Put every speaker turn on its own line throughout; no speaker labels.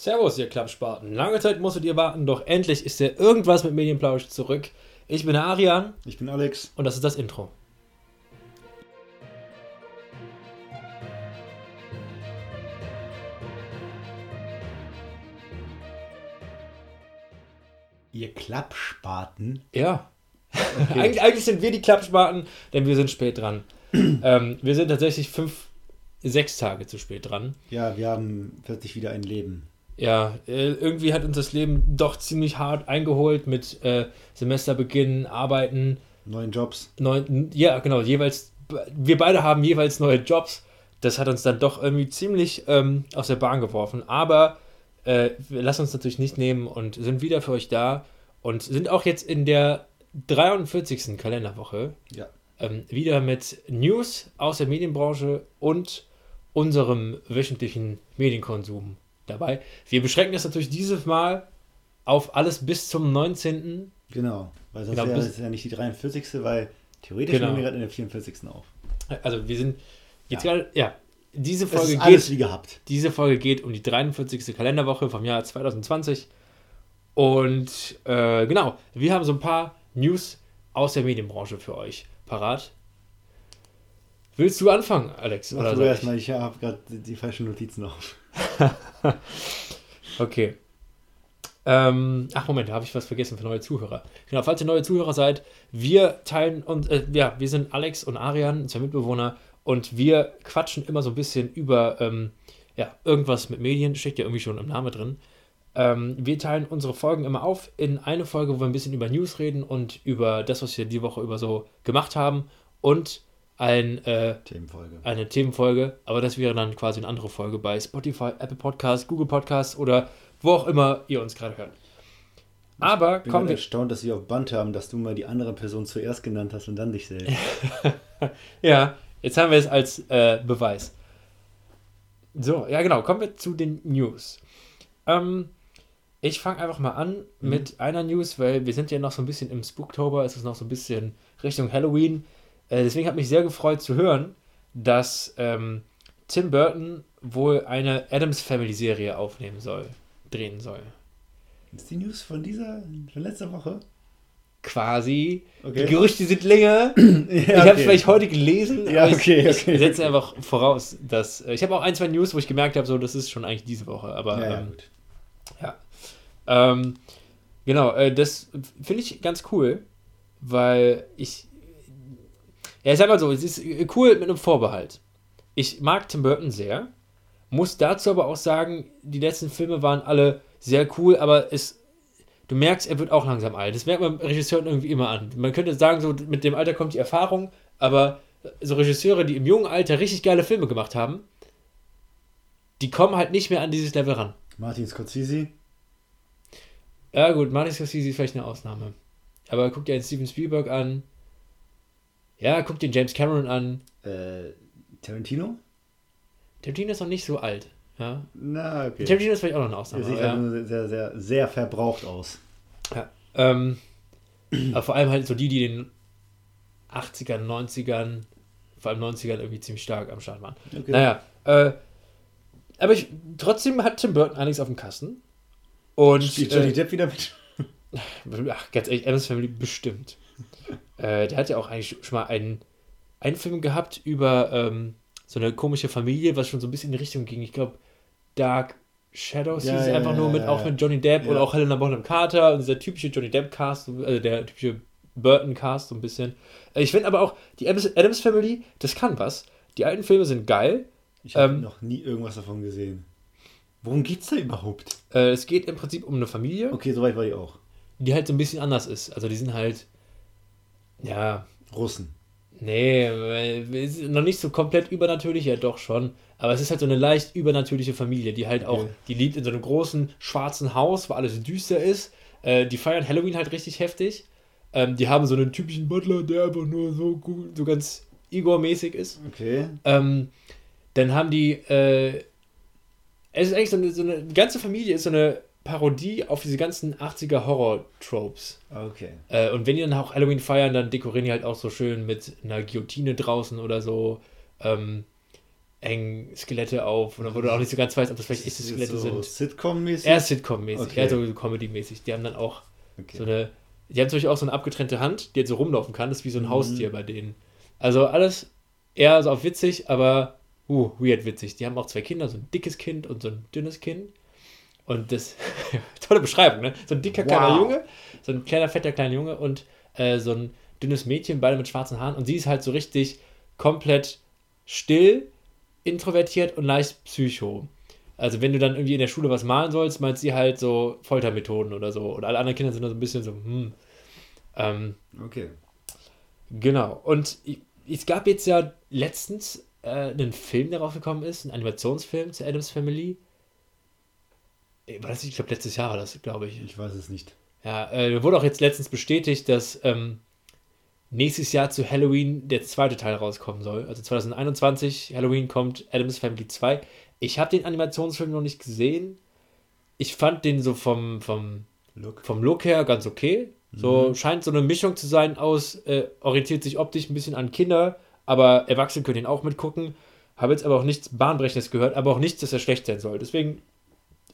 Servus, ihr Klappspaten. Lange Zeit musstet ihr warten, doch endlich ist der Irgendwas mit Medienplausch zurück. Ich bin Arian.
Ich bin Alex.
Und das ist das Intro.
Ihr Klappspaten?
Ja. Okay. Eig eigentlich sind wir die Klappspaten, denn wir sind spät dran. ähm, wir sind tatsächlich fünf, sechs Tage zu spät dran.
Ja, wir haben plötzlich wieder ein Leben.
Ja, äh, irgendwie hat uns das Leben doch ziemlich hart eingeholt mit äh, Semesterbeginn, Arbeiten.
Neuen Jobs.
Neun, ja, genau, jeweils. Wir beide haben jeweils neue Jobs. Das hat uns dann doch irgendwie ziemlich ähm, aus der Bahn geworfen. Aber äh, wir lassen uns natürlich nicht nehmen und sind wieder für euch da und sind auch jetzt in der 43. Kalenderwoche
ja.
ähm, wieder mit News aus der Medienbranche und unserem wöchentlichen Medienkonsum dabei. Wir beschränken das natürlich dieses Mal auf alles bis zum 19.
Genau, weil sonst genau, wäre es ja nicht die 43. weil theoretisch genau. nehmen wir gerade in der 44. auf.
Also wir sind jetzt ja. gerade, ja, diese Folge
geht, alles wie gehabt.
Diese Folge geht um die 43. Kalenderwoche vom Jahr 2020. Und äh, genau, wir haben so ein paar News aus der Medienbranche für euch parat. Willst du anfangen, Alex?
Mach oder du erstmal, ich habe gerade die falschen Notizen auf.
okay. Ähm, ach Moment, da habe ich was vergessen für neue Zuhörer. Genau, falls ihr neue Zuhörer seid, wir teilen und äh, ja, wir sind Alex und Arian, zwei Mitbewohner, und wir quatschen immer so ein bisschen über ähm, ja, irgendwas mit Medien, steckt ja irgendwie schon im Namen drin. Ähm, wir teilen unsere Folgen immer auf in eine Folge, wo wir ein bisschen über News reden und über das, was wir die Woche über so gemacht haben und ein, äh,
Themenfolge.
eine Themenfolge, aber das wäre dann quasi eine andere Folge bei Spotify, Apple Podcasts, Google Podcasts oder wo auch immer ihr uns gerade hört. Aber
ich bin kommen wir. erstaunt, dass wir auf Band haben, dass du mal die andere Person zuerst genannt hast und dann dich selbst.
ja, jetzt haben wir es als äh, Beweis. So, ja genau, kommen wir zu den News. Ähm, ich fange einfach mal an mhm. mit einer News, weil wir sind ja noch so ein bisschen im Spooktober, es ist noch so ein bisschen Richtung Halloween. Äh, deswegen hat mich sehr gefreut zu hören, dass ähm, Tim Burton wohl eine Adams Family Serie aufnehmen soll, drehen soll.
Ist die News von dieser, von letzter Woche?
Quasi. Okay. Die Gerüchte sind länger. ja, ich habe es vielleicht heute gelesen,
ja, okay, ich,
ich setze einfach voraus, dass. Äh, ich habe auch ein, zwei News, wo ich gemerkt habe, so, das ist schon eigentlich diese Woche. Aber
ja,
ähm, ja. Ähm, genau, äh, das finde ich ganz cool, weil ich ja, ich sag mal so, es ist cool mit einem Vorbehalt. Ich mag Tim Burton sehr, muss dazu aber auch sagen, die letzten Filme waren alle sehr cool, aber es, du merkst, er wird auch langsam alt. Das merkt man Regisseuren irgendwie immer an. Man könnte sagen, so mit dem Alter kommt die Erfahrung, aber so Regisseure, die im jungen Alter richtig geile Filme gemacht haben, die kommen halt nicht mehr an dieses Level ran.
Martin Scorsese?
Ja, gut, Martin Scorsese ist vielleicht eine Ausnahme. Aber guck dir einen Steven Spielberg an, ja, guck den James Cameron an.
Äh, Tarantino?
Tarantino ist noch nicht so alt. Ja.
Na, okay.
Tarantino ist vielleicht auch noch eine Ausnahme.
Er sieht ja. halt sehr, sehr, sehr verbraucht aus.
Ja. Ähm, aber vor allem halt so die, die in den 80ern, 90ern, vor allem 90ern irgendwie ziemlich stark am Start waren. Okay. Naja, äh, aber ich, trotzdem hat Tim Burton einiges auf dem Kasten. Und,
Spielt Johnny äh, Depp wieder mit?
Ach, ganz ehrlich, Adams Family bestimmt. Äh, der hat ja auch eigentlich schon mal einen, einen Film gehabt über ähm, so eine komische Familie, was schon so ein bisschen in die Richtung ging. Ich glaube, Dark Shadows ja, hieß ja, einfach ja, nur mit, auch mit Johnny Depp oder auch Helena Bonham Carter und dieser typische Johnny Depp-Cast, also der typische Burton-Cast so ein bisschen. Äh, ich finde aber auch, die Adams Family, das kann was. Die alten Filme sind geil.
Ich habe ähm, noch nie irgendwas davon gesehen. Worum geht's da überhaupt?
Äh, es geht im Prinzip um eine Familie.
Okay, soweit war ich auch.
Die halt so ein bisschen anders ist. Also die sind halt ja.
Russen.
Nee, noch nicht so komplett übernatürlich, ja doch schon. Aber es ist halt so eine leicht übernatürliche Familie, die halt auch, okay. die lebt in so einem großen schwarzen Haus, wo alles düster ist. Äh, die feiern Halloween halt richtig heftig. Ähm, die haben so einen typischen Butler, der einfach nur so gut, so ganz Igor-mäßig ist.
Okay.
Ähm, dann haben die, äh, es ist eigentlich so eine, so eine ganze Familie ist so eine Parodie auf diese ganzen 80er Horror-Tropes.
Okay.
Äh, und wenn die dann auch Halloween feiern, dann dekorieren die halt auch so schön mit einer Guillotine draußen oder so. Ähm, hängen Skelette auf oder wo du auch nicht so ganz weißt, ob das vielleicht echte Skelette
so
sind.
Sitcom-mäßig?
Eher Sitcom-mäßig,
Okay.
eher so Comedy-mäßig. Die haben dann auch
Okay.
so eine, die haben natürlich auch so eine abgetrennte Hand, die jetzt so rumlaufen kann, das ist wie so ein
Mhm.
Haustier bei denen. Also alles eher so auf witzig, aber uh, weird witzig. Die haben auch zwei Kinder, so ein dickes Kind und so ein dünnes Kind. Und das, tolle Beschreibung, ne? So ein dicker kleiner
Wow.
Junge, so ein kleiner, fetter kleiner Junge und äh, so ein dünnes Mädchen, beide mit schwarzen Haaren. Und sie ist halt so richtig komplett still, introvertiert und leicht psycho. Also wenn du dann irgendwie in der Schule was malen sollst, meint sie halt so Foltermethoden oder so. Und alle anderen Kinder sind dann so ein bisschen so, hm. Ähm,
Okay.
genau. Und es gab jetzt ja letztens äh, einen Film, der rausgekommen ist, ein Animationsfilm zur Adams Family. War das, nicht? ich glaube, letztes Jahr war das, glaube ich.
Ich weiß es nicht.
Ja, äh, wurde auch jetzt letztens bestätigt, dass ähm, nächstes Jahr zu Halloween der zweite Teil rauskommen soll. Also 2021, Halloween kommt Adams Family 2. Ich habe den Animationsfilm noch nicht gesehen. Ich fand den so vom, vom,
Look.
vom Look her ganz okay. So scheint so eine Mischung zu sein aus, äh, orientiert sich optisch ein bisschen an Kinder, aber Erwachsene können ihn auch mitgucken. Habe jetzt aber auch nichts Bahnbrechendes gehört, aber auch nichts, dass er schlecht sein soll. Deswegen,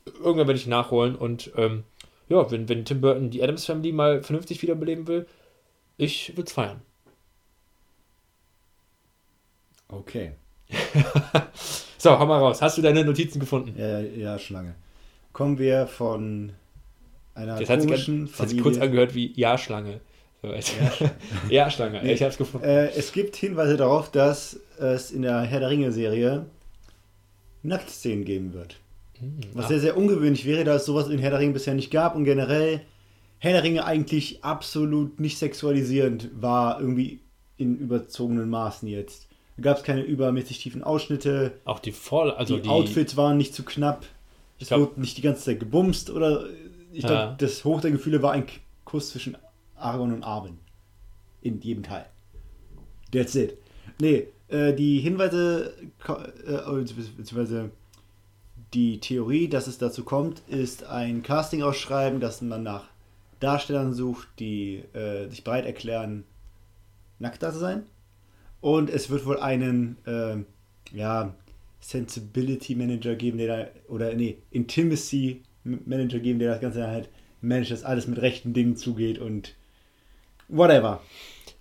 irgendwann werde ich nachholen und ähm, ja, wenn, wenn Tim Burton die Adams Family mal vernünftig wiederbeleben will, ich würde es feiern.
Okay.
So, hau mal raus. Hast du deine Notizen gefunden?
Ja, ja, Schlange. Kommen wir von einer
Das hat sich, ganz,
komischen
das hat sich kurz angehört wie Ja-Schlange. So, Ja-Schlange.
Nee.
Ich habe es gefunden.
Äh, es gibt Hinweise darauf, dass es in der Herr der Ringe-Serie Nacktszenen geben wird. Was
ah.
sehr, sehr ungewöhnlich wäre, da es sowas in Herr der Ringe bisher nicht gab und generell Herr der Ringe eigentlich absolut nicht sexualisierend war, irgendwie in überzogenen Maßen jetzt. Da gab es keine übermäßig tiefen Ausschnitte,
Auch die Voll, also
die,
die,
Outfits waren nicht zu knapp, es
glaub-
wurde nicht die ganze Zeit gebumst oder ich glaube,
Ja.
das Hoch der Gefühle war ein Kuss zwischen Aragorn und Arwen. In jedem Teil. That's it. Nee, äh, die Hinweise, äh, beziehungsweise die Theorie, dass es dazu kommt, ist ein Casting-Ausschreiben, dass man nach Darstellern sucht, die äh, sich bereit erklären, nackt da zu sein. Und es wird wohl einen, ähm, ja, Sensibility Manager geben, der da, oder nee, Intimacy Manager geben, der das Ganze halt managt, dass alles mit rechten Dingen zugeht und whatever.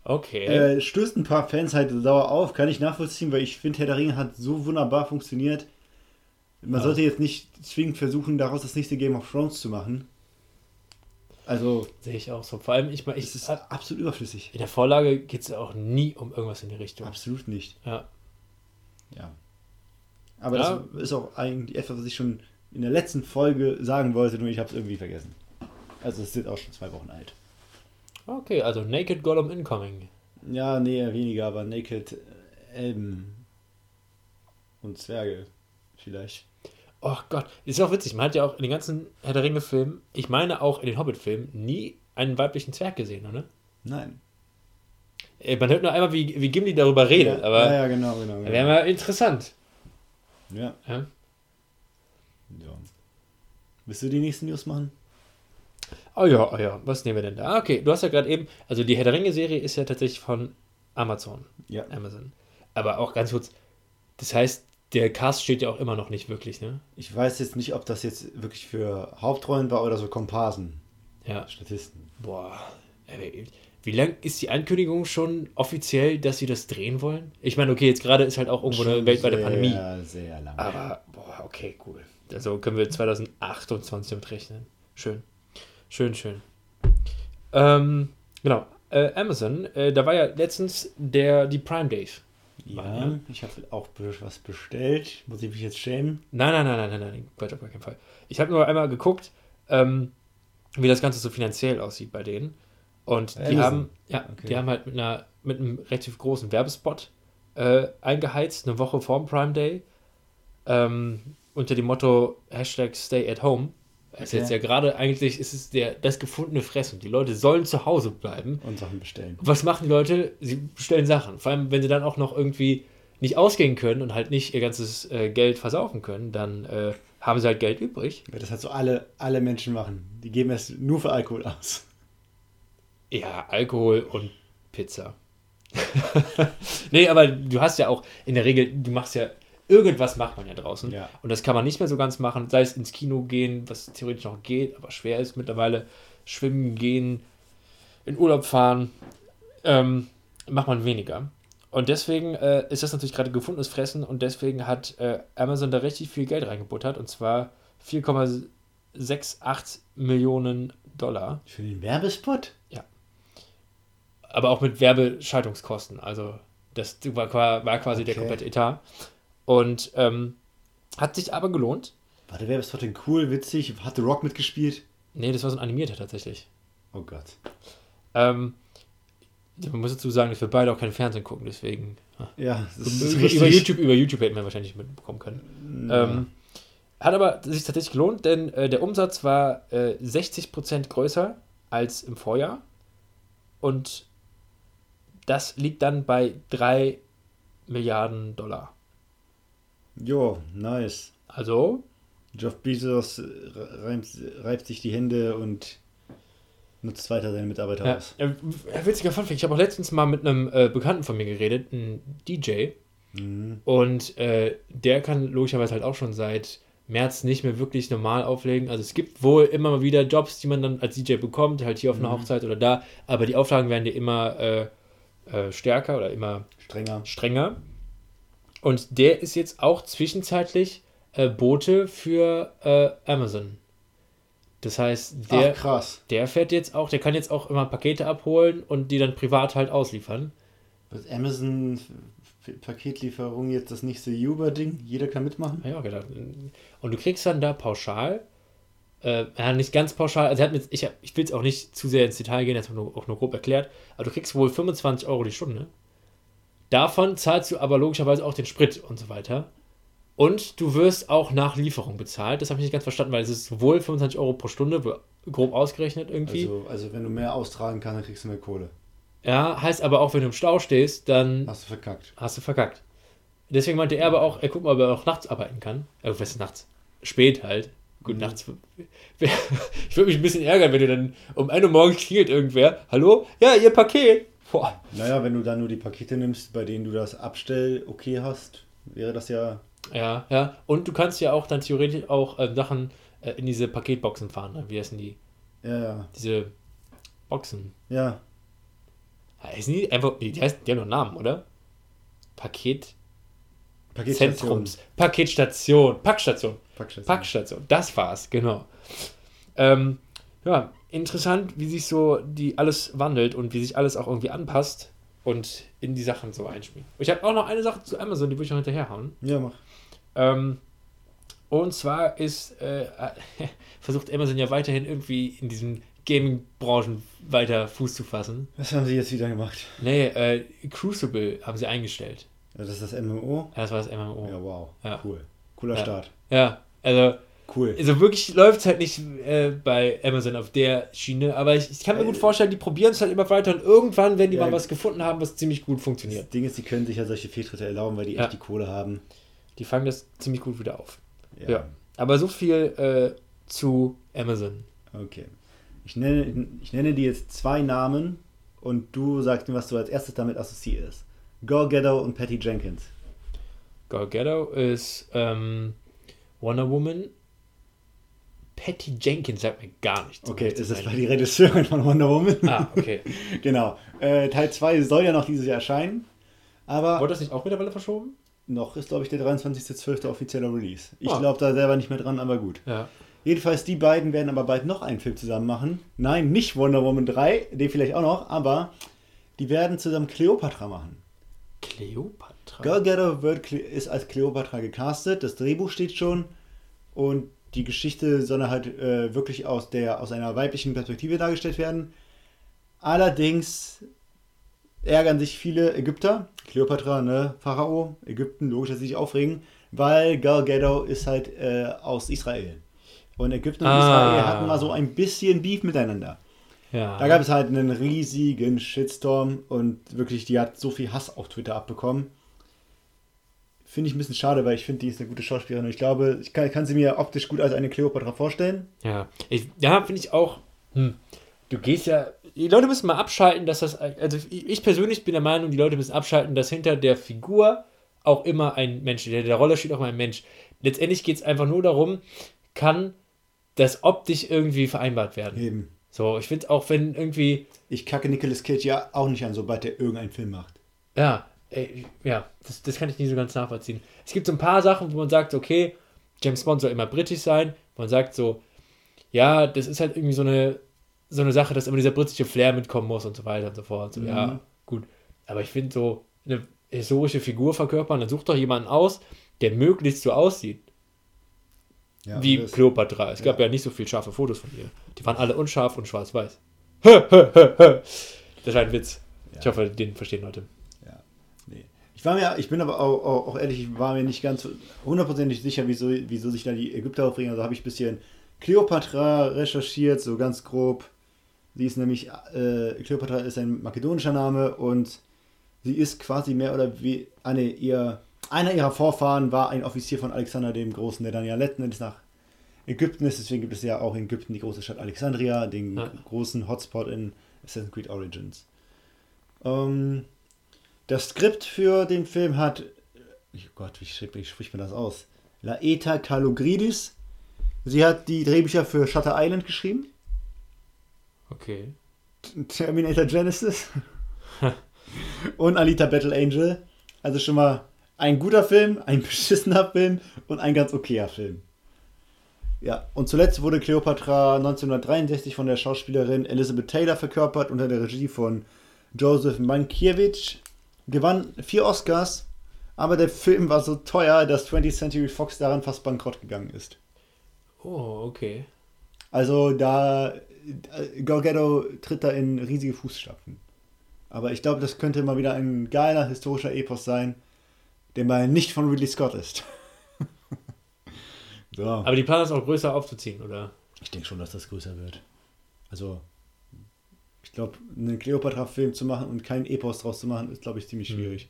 Okay.
Äh, stößt ein paar Fans halt sauer auf, kann ich nachvollziehen, weil ich finde, Herr der Ringe hat so wunderbar funktioniert. Man sollte jetzt nicht zwingend versuchen, daraus das nächste Game of Thrones zu machen. Also,
Sehe ich auch so. Vor allem, ich meine,
es ist absolut überflüssig.
in der Vorlage geht es auch nie um irgendwas in die Richtung.
Absolut nicht.
Ja.
Ja. Aber
Ja.
das ist auch eigentlich etwas, was ich schon in der letzten Folge sagen wollte, nur ich habe es irgendwie vergessen. Also, es sind auch schon zwei Wochen alt.
Okay, also Naked Gollum Incoming.
Ja, nee, weniger, aber Naked äh, Elben und Zwerge vielleicht.
Oh Gott, ist auch witzig. Man hat ja auch in den ganzen Herr der Ringe-Filmen, ich meine auch in den Hobbit-Filmen, nie einen weiblichen Zwerg gesehen, oder?
Nein.
Äh, Man hört nur einmal, wie, wie Gimli darüber redet,
ja,
aber
ja, ja, genau, genau. genau.
wäre mal interessant.
Ja.
Ja?
ja. Willst du die nächsten News machen?
Oh ja, oh ja, was nehmen wir denn da? Ah, Okay, du hast ja gerade eben, also die Herr der Ringe-Serie ist ja tatsächlich von Amazon,
Ja.
Amazon. Aber auch ganz kurz, das heißt, der Cast steht ja auch immer noch nicht wirklich, ne?
Ich weiß jetzt nicht, ob das jetzt wirklich für Hauptrollen war oder so Komparsen,
Ja.
Statisten.
Boah, ey, wie lang ist die Ankündigung schon offiziell, dass sie das drehen wollen? Ich meine, okay, jetzt gerade ist halt auch irgendwo eine
Schon
weltweite
sehr,
Pandemie.
sehr lang.
Aber, boah, okay, cool. Also können wir 2028 damit rechnen. Schön. Schön, schön. Ähm, genau. Äh, Amazon, äh, da war ja letztens der, die Prime Days.
Ja,
Ja.
ich habe auch was bestellt. Muss ich mich jetzt schämen?
Nein, nein, nein, nein, nein, nein, Quatsch, auf gar keinen Fall. Ich habe nur einmal geguckt, ähm, wie das Ganze so finanziell aussieht bei denen. Und die
Amazon.
haben, ja,
Okay.
die haben halt mit einer, mit einem relativ großen Werbespot äh, eingeheizt, eine Woche vorm Prime Day, ähm, unter dem Motto Hashtag Stay at Home. Es ist
Okay.
jetzt ja gerade eigentlich ist es der, das gefundene Fressen. Die Leute sollen zu Hause bleiben.
Und Sachen bestellen.
Was machen die Leute? Sie bestellen Sachen. Vor allem, wenn sie dann auch noch irgendwie nicht ausgehen können und halt nicht ihr ganzes äh, Geld versaufen können, dann äh, haben sie halt Geld übrig.
Das halt so alle, alle Menschen machen. Die geben es nur für Alkohol aus.
Ja, Alkohol und Pizza. nee, aber du hast ja auch in der Regel, du machst ja irgendwas macht man ja draußen.
Ja.
Und das kann man nicht mehr so ganz machen, sei es ins Kino gehen, was theoretisch noch geht, aber schwer ist mittlerweile. Schwimmen gehen, in Urlaub fahren, ähm, macht man weniger. Und deswegen äh, ist das natürlich gerade gefundenes Fressen und deswegen hat äh, Amazon da richtig viel Geld reingebuttert und zwar 4,68 Millionen Dollar.
Für den Werbespot?
aber auch mit Werbeschaltungskosten. Also das war, war quasi der
Okay.
komplette Etat. Und ähm, hat sich aber gelohnt.
War der Werbespot denn cool, witzig? Hat The Rock mitgespielt?
Nee, das war so ein animierter tatsächlich.
Oh Gott.
Ähm, man muss dazu sagen, dass wir beide auch kein Fernsehen gucken, deswegen.
Ja,
über, über, YouTube, über YouTube hätten wir wahrscheinlich mitbekommen können. Ähm, hat aber sich tatsächlich gelohnt, denn äh, der Umsatz war äh, 60% größer als im Vorjahr. Und das liegt dann bei 3 Milliarden Dollar.
Jo, nice.
Also,
Jeff Bezos äh, reimt, reibt sich die Hände und nutzt weiter seine Mitarbeiter
ja,
aus.
äh, witziger Funfact, ich habe auch letztens mal mit einem äh, Bekannten von mir geredet, ein DJ.
Mhm.
Und äh, der kann logischerweise halt auch schon seit März nicht mehr wirklich normal auflegen. Also es gibt wohl immer mal wieder Jobs, die man dann als DJ bekommt, halt hier auf einer
Mhm.
Hochzeit oder da. Aber die Auflagen werden ja immer äh, äh, stärker oder immer
Strenger.
strenger. Und der ist jetzt auch zwischenzeitlich äh, Bote für äh, Amazon. Das heißt, der,
Ach,
der fährt jetzt auch, der kann jetzt auch immer Pakete abholen und die dann privat halt ausliefern.
Wird Amazon Paketlieferung jetzt das nächste Uber-Ding? Jeder kann mitmachen?
Ja, gedacht. Und du kriegst dann da pauschal, äh, ja, nicht ganz pauschal, also jetzt- ich, ich will jetzt auch nicht zu sehr ins Detail gehen, jetzt nur, auch nur grob erklärt, aber du kriegst wohl 25 Euro die Stunde. Davon zahlst du aber logischerweise auch den Sprit und so weiter. Und du wirst auch nach Lieferung bezahlt. Das habe ich nicht ganz verstanden, weil es ist wohl 25 Euro pro Stunde, grob ausgerechnet irgendwie.
Also, also wenn du mehr austragen kannst, dann kriegst du mehr Kohle.
ja, heißt aber auch, wenn du im Stau stehst, dann
Hast du verkackt.
hast du verkackt. Deswegen meinte er aber auch, er guckt mal, ob er auch nachts arbeiten kann. Äh, was ist nachts? Spät halt. Gut,
Mhm.
nachts. Ich würde mich ein bisschen ärgern, wenn du dann um 1 Uhr morgens klingelt irgendwer. Hallo? Ja, ihr Paket. Boah.
Naja, wenn du dann nur die Pakete nimmst, bei denen du das Abstell okay hast, wäre das ja.
Ja, ja. Und du kannst ja auch dann theoretisch auch äh, Sachen äh, in diese Paketboxen fahren. Ne? Wie heißen die?
Ja, ja.
Diese Boxen.
Ja.
Heißen die einfach. Die, heißen, die haben einen Namen, oder? Paket.
Paketstation.
Zentrums. Paketstation. Packstation.
Packstation.
Packstation, das war's, genau. Ähm, ja, interessant, wie sich so die alles wandelt und wie sich alles auch irgendwie anpasst und in die Sachen so einspielt. Ich habe auch noch eine Sache zu Amazon, die würde ich noch hinterherhauen.
Ja, mach.
Ähm, und zwar ist, äh, versucht Amazon ja weiterhin irgendwie in diesen Gaming-Branchen weiter Fuß zu fassen.
Was haben sie jetzt wieder gemacht?
Nee, äh, Crucible haben sie eingestellt.
Ja, das ist das MMO?
Ja, Das war das MMO.
Ja, wow.
Ja.
Cool. Cooler
Ja.
Start.
ja also
Cool.
Also wirklich läuft es halt nicht äh, bei Amazon auf der Schiene, aber ich, ich kann mir gut vorstellen, die probieren es halt immer weiter und irgendwann werden die
Ja.
mal was gefunden haben, was ziemlich gut
Das
funktioniert.
Ding ist, die können sich ja solche Fehltritte erlauben, weil die
Ja.
echt die Kohle haben.
Die fangen das ziemlich gut wieder auf. Ja. Aber so viel äh, zu Amazon.
Okay. Ich nenne, ich nenne dir jetzt zwei Namen und du sagst mir, was du als erstes damit assoziierst. Gore Ghetto und Patty Jenkins.
Gadot ist ähm, Wonder Woman. Patty Jenkins sagt mir gar nichts.
Okay, das ist
sein.
bei die Regisseurin von Wonder Woman.
Ah, okay.
genau. Äh, Teil 2 soll ja noch dieses Jahr erscheinen. Aber
Wurde das nicht auch mittlerweile verschoben?
noch ist, glaube ich, der 23.12. offizieller Release. Ich
Ah.
glaube da selber nicht mehr dran, aber gut.
Ja.
Jedenfalls, die beiden werden aber bald noch einen Film zusammen machen. Nein, nicht Wonder Woman 3, den vielleicht auch noch, aber die werden zusammen Cleopatra machen.
Cleopatra.
Gal Gadot wird, ist als Cleopatra gecastet, das Drehbuch steht schon und die Geschichte soll halt äh, wirklich aus, der, aus einer weiblichen Perspektive dargestellt werden. Allerdings ärgern sich viele Ägypter, Cleopatra, ne, Pharao, Ägypten, logisch, dass sie sich aufregen, weil Gal Gadot ist halt äh, aus Israel. Und Ägypten und
Ah.
Israel hatten mal so ein bisschen Beef miteinander.
Ja.
Da gab es halt einen riesigen Shitstorm und wirklich, die hat so viel Hass auf Twitter abbekommen. Finde ich ein bisschen schade, weil ich finde, die ist eine gute Schauspielerin und ich glaube, ich kann, kann sie mir optisch gut als eine Cleopatra vorstellen.
Ja, ich, ja finde ich auch. Hm. Du gehst ja. Die Leute müssen mal abschalten, dass das. Also ich ich persönlich bin der Meinung, die Leute müssen abschalten, dass hinter der Figur auch immer ein Mensch. Der, der Roller steht auch immer ein Mensch. Letztendlich geht es einfach nur darum, kann das optisch irgendwie vereinbart werden.
Eben.
So, ich finde auch, wenn irgendwie,
Ich kacke Nicolas Cage ja auch nicht an, sobald der irgendeinen Film macht.
ja, ey, ja, das, das kann ich nicht so ganz nachvollziehen. Es gibt so ein paar Sachen, wo man sagt, okay, James Bond soll immer britisch sein. Man sagt so, ja, das ist halt irgendwie so eine, so eine Sache, dass immer dieser britische Flair mitkommen muss und so weiter und so fort. So,
Mhm.
Ja, gut. Aber ich finde so, eine historische Figur verkörpern, dann such doch jemanden aus, der möglichst so aussieht.
Ja,
wie Kleopatra. Es gab
ja.
ja nicht so viel scharfe Fotos von ihr. Die waren alle unscharf und schwarz-weiß. das war ein Witz. Ich
Ja.
hoffe, den verstehen Leute.
Ich war mir, ich bin aber auch, auch, auch ehrlich, ich war mir nicht ganz hundertprozentig sicher, wieso, wieso sich da die Ägypter aufregen. Also habe ich ein bisschen Kleopatra recherchiert, so ganz grob. Sie ist nämlich, äh, Kleopatra ist ein makedonischer Name und sie ist quasi mehr oder wie eine ihr, einer ihrer Vorfahren war ein Offizier von Alexander dem Großen, der dann ja letzten Endes nach Ägypten ist. Deswegen gibt es ja auch in Ägypten die große Stadt Alexandria, den
Ja.
großen Hotspot in Assassin's Creed Origins. Ähm, das Skript für den Film hat, oh Gott, wie, spricht man das aus? Laeta Kalogridis. Sie hat die Drehbücher für Shutter Island geschrieben.
Okay.
Terminator Genesis. und Alita Battle Angel. Also schon mal ein guter Film, ein beschissener Film und ein ganz okayer Film. Ja, und zuletzt wurde Cleopatra 1963 von der Schauspielerin Elizabeth Taylor verkörpert unter der Regie von Joseph Mankiewicz. Gewann vier Oscars, aber der Film war so teuer, dass 20th Century Fox daran fast bankrott gegangen ist.
Oh, okay.
Also da äh, Gorgetto tritt da in riesige Fußstapfen. Aber ich glaube, das könnte mal wieder ein geiler historischer Epos sein, der mal nicht von Ridley Scott ist. so.
Aber die planen es auch größer aufzuziehen, oder?
Ich denke schon, dass das größer wird. Also, ich glaube, einen Cleopatra-Film zu machen und keinen Epos draus zu machen, ist, glaube ich, ziemlich
Mhm.
schwierig.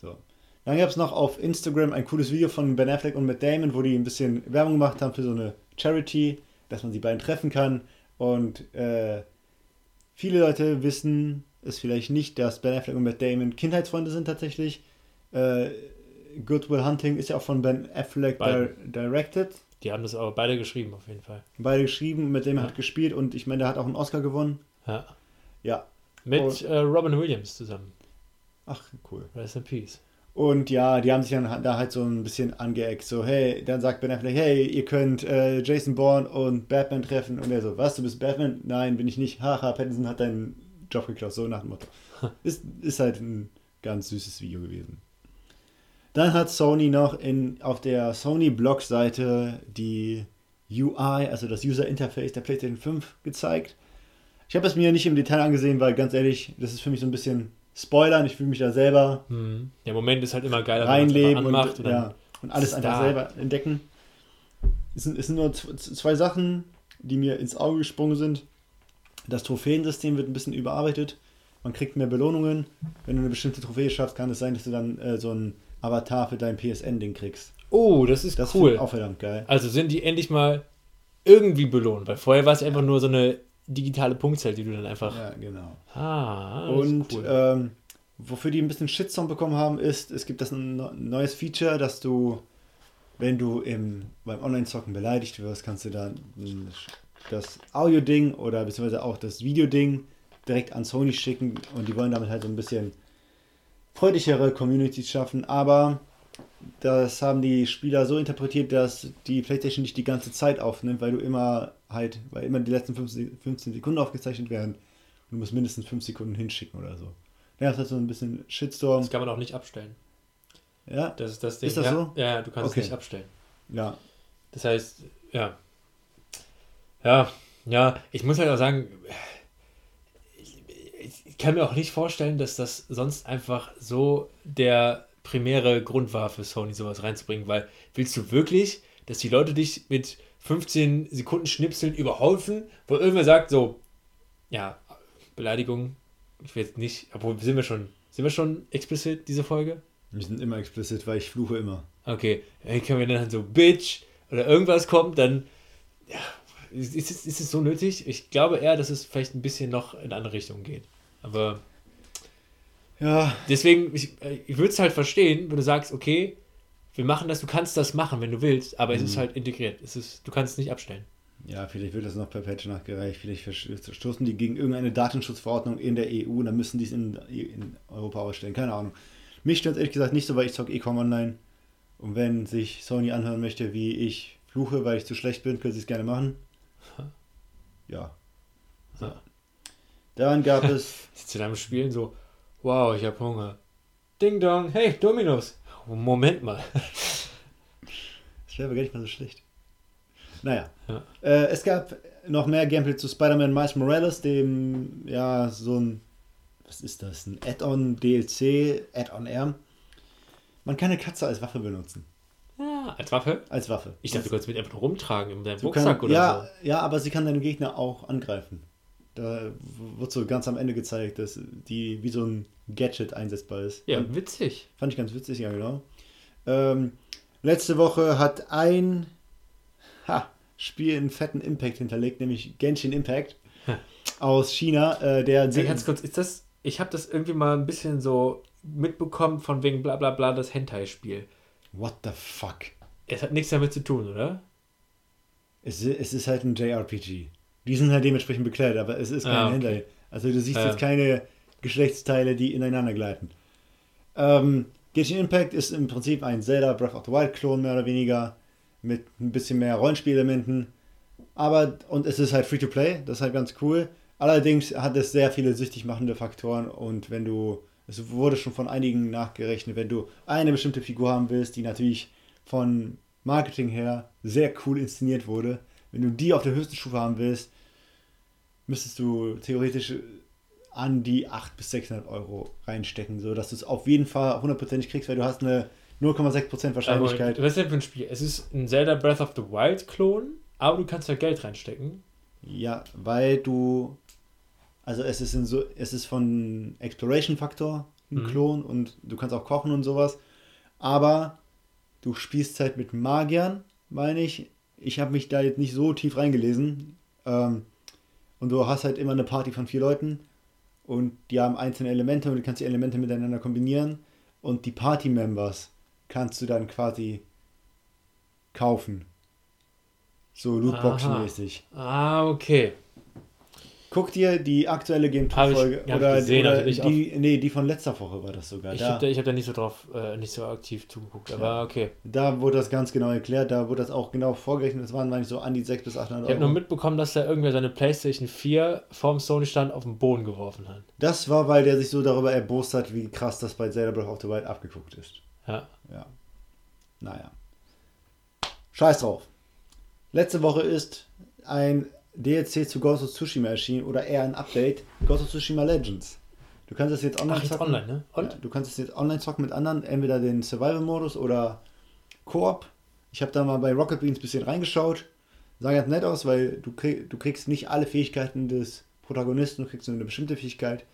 So. Dann gab es noch auf Instagram ein cooles Video von Ben Affleck und Matt Damon, wo die ein bisschen Werbung gemacht haben für so eine Charity, dass man sie beiden treffen kann. Und äh, viele Leute wissen es vielleicht nicht, dass Ben Affleck und Matt Damon Kindheitsfreunde sind tatsächlich. Äh, Good Will Hunting ist ja auch von Ben Affleck di directed
Die haben das aber beide geschrieben, auf jeden Fall.
beide geschrieben, mit dem
Ja.
hat gespielt und ich meine, der hat auch einen Oscar gewonnen.
Ja.
Ja,
Mit äh, Robin Williams zusammen.
ach cool.
Rest in Peace.
Und ja, die haben sich dann da halt so ein bisschen angeeckt. So, hey, dann sagt Ben Affleck, hey, ihr könnt äh, Jason Bourne und Batman treffen. Und er so, was, du bist Batman? Nein, bin ich nicht. Haha, Pattinson hat deinen Job geklaut. So nach dem Motto. Ist, ist halt ein ganz süßes Video gewesen. Dann hat Sony noch in, auf der Sony-Blog-Seite die UI, also das User Interface der PlayStation 5 gezeigt. Ich habe es mir nicht im Detail angesehen, weil ganz ehrlich, das ist für mich so ein bisschen Spoilern. Ich fühle mich da selber
Hm. Der Moment ist halt immer geiler, wenn
reinleben
einfach
und,
anmacht und dann
ja, und alles einfach
da.
selber entdecken. Es sind, es sind nur zwei Sachen, die mir ins Auge gesprungen sind. Das Trophäensystem wird ein bisschen überarbeitet. Man kriegt mehr Belohnungen. Wenn du eine bestimmte Trophäe schaffst, kann es sein, dass du dann äh, so ein Avatar für dein PSN-Ding kriegst.
Oh, das ist
Das
cool.
auch verdammt geil.
Also sind die endlich mal irgendwie belohnt, weil vorher war es einfach nur so eine digitale Punktzahl, die du dann einfach.
Ja, genau.
Ah, das
Und
ist cool.
ähm, wofür die ein bisschen Shitstorm bekommen haben, ist, es gibt das ein neu- neues Feature, dass du, wenn du im, beim Online-Zocken beleidigt wirst, kannst du dann das Audio-Ding oder beziehungsweise auch das Video-Ding direkt an Sony schicken und die wollen damit halt so ein bisschen freundlichere Communities schaffen, aber das haben die Spieler so interpretiert, dass die PlayStation nicht die ganze Zeit aufnimmt, weil du immer halt, weil immer die letzten 15 15 Sekunden aufgezeichnet werden und du musst mindestens 5 Sekunden hinschicken oder so. Ja, das hat so ein bisschen Shitstorm.
das kann man auch nicht abstellen.
Ja,
Das ist das Ding.
Ist das
ja,
so?
Ja, du kannst
Okay.
es nicht abstellen.
ja.
Das heißt, ja. Ja, ja, ich muss halt auch sagen, ich, ich kann mir auch nicht vorstellen, dass das sonst einfach so der primäre Grund war für Sony, sowas reinzubringen, weil willst du wirklich, dass die Leute dich mit 15 Sekunden Schnipseln überhaufen, wo irgendwer sagt, so, ja, Beleidigung, ich will jetzt nicht, obwohl sind wir schon, sind wir schon explizit, diese Folge?
Wir sind immer explicit, weil ich fluche immer.
Okay, dann können wir dann so Bitch oder irgendwas kommt, dann ja, ist, ist, es- ist es so nötig? Ich glaube eher, dass es vielleicht ein bisschen noch in eine andere Richtung geht. Aber
Ja.
Deswegen, ich, ich würde es halt verstehen, wenn du sagst, okay, wir machen das, du kannst das machen, wenn du willst, aber es ist
Mhm.
halt integriert. Es ist, du kannst es nicht abstellen.
Ja, vielleicht wird das noch per Patch nachgereicht. Vielleicht verstoßen die gegen irgendeine Datenschutzverordnung in der EU und dann müssen die es in, in Europa ausstellen. Keine Ahnung. Mich stört ehrlich gesagt nicht so, weil ich zocke Ecom online. Und wenn sich Sony anhören möchte, wie ich fluche, weil ich zu schlecht bin, können sie es gerne machen. Ja. So. Dann gab es.
Sitzt in einem Spielen so, wow, ich habe Hunger. Ding dong, hey, Dominos. Moment mal.
Das wäre aber gar nicht mal so schlecht. Naja.
Ja.
Äh, es gab noch mehr Gameplay zu Spider-Man Miles Morales, dem, ja, so ein, was ist das, ein Add-on DLC, Add-on R. Man kann eine Katze als Waffe benutzen.
Ah, als Waffe?
Als Waffe.
Ich dachte, du kannst mit einfach rumtragen in deinem Rucksack
kann,
oder
ja,
so.
ja, aber sie kann deine Gegner auch angreifen. Da wird so ganz am Ende gezeigt, dass die wie so ein Gadget einsetzbar ist.
Ja,
Und
witzig.
Fand ich ganz witzig, ja genau. Ähm, letzte Woche hat ein ha, Spiel einen fetten Impact hinterlegt, nämlich Genshin Impact
Ha.
aus China. Äh, der
Ja, ganz kurz, ist das, ich habe das irgendwie mal ein bisschen so mitbekommen von wegen bla bla bla das Hentai-Spiel.
What the fuck?
Es hat nichts damit zu tun, oder?
Es, es ist halt ein JRPG. Die sind halt dementsprechend bekleidet, aber es ist kein
Ah, okay.
Hentai. Also du siehst
Ja.
jetzt keine Geschlechtsteile, die ineinander gleiten. Ähm, Genshin Impact ist im Prinzip ein Zelda Breath of the Wild Klon mehr oder weniger mit ein bisschen mehr Rollenspielelementen. Aber und es ist halt free to play, das ist halt ganz cool. Allerdings hat es sehr viele süchtig machende Faktoren und wenn du es wurde schon von einigen nachgerechnet, wenn du eine bestimmte Figur haben willst, die natürlich von Marketing her sehr cool inszeniert wurde, wenn du die auf der höchsten Stufe haben willst, müsstest du theoretisch an die 800 bis 600 Euro reinstecken, sodass du es auf jeden Fall hundertprozentig kriegst, weil du hast eine 0,6% Wahrscheinlichkeit.
Aber was ist denn für ein Spiel? Es ist ein Zelda Breath of the Wild Klon, aber du kannst da Geld reinstecken.
Ja, weil du. Also es ist in so, es ist von Exploration Faktor ein
Mhm.
Klon und du kannst auch kochen und sowas. Aber du spielst halt mit Magiern, meine ich. Ich habe mich da jetzt nicht so tief reingelesen. Ähm, und du hast halt immer eine Party von vier Leuten und die haben einzelne Elemente und du kannst die Elemente miteinander kombinieren. Und die Party-Members kannst du dann quasi kaufen. So Lootboxen-mäßig.
Ah, okay.
Guck dir die aktuelle Game
Hab ich-
2 Folge
ich
oder,
gesehen,
oder
ich
die, nee, die von letzter Woche war das sogar.
Ich
Da,
habe da, hab da nicht so drauf, äh, nicht so aktiv zugeguckt, aber
Ja.
okay.
da wurde das ganz genau erklärt, da wurde das auch genau vorgerechnet. Das waren, ich, so an die 600 bis 800
Ich habe nur
Euro.
mitbekommen, dass da irgendwer seine PlayStation 4 vorm Sony-Stand auf den Boden geworfen hat.
Das war, weil der sich so darüber erbost hat, wie krass das bei Zelda Breath of the Wild abgeguckt ist.
Ja.
Ja. Naja. Scheiß drauf. Letzte Woche ist ein DLC zu Ghost of Tsushima erschienen oder eher ein Update. Ghost of Tsushima Legends. Du kannst es jetzt online
Ach,
zocken.
online, ne? Und?
Ja, du kannst es jetzt online zocken mit anderen, entweder den Survival-Modus oder Koop. Ich habe da mal bei Rocket Beans ein bisschen reingeschaut. Sah ganz nett aus, weil du, krieg, du kriegst nicht alle Fähigkeiten des Protagonisten, du kriegst nur eine bestimmte Fähigkeit.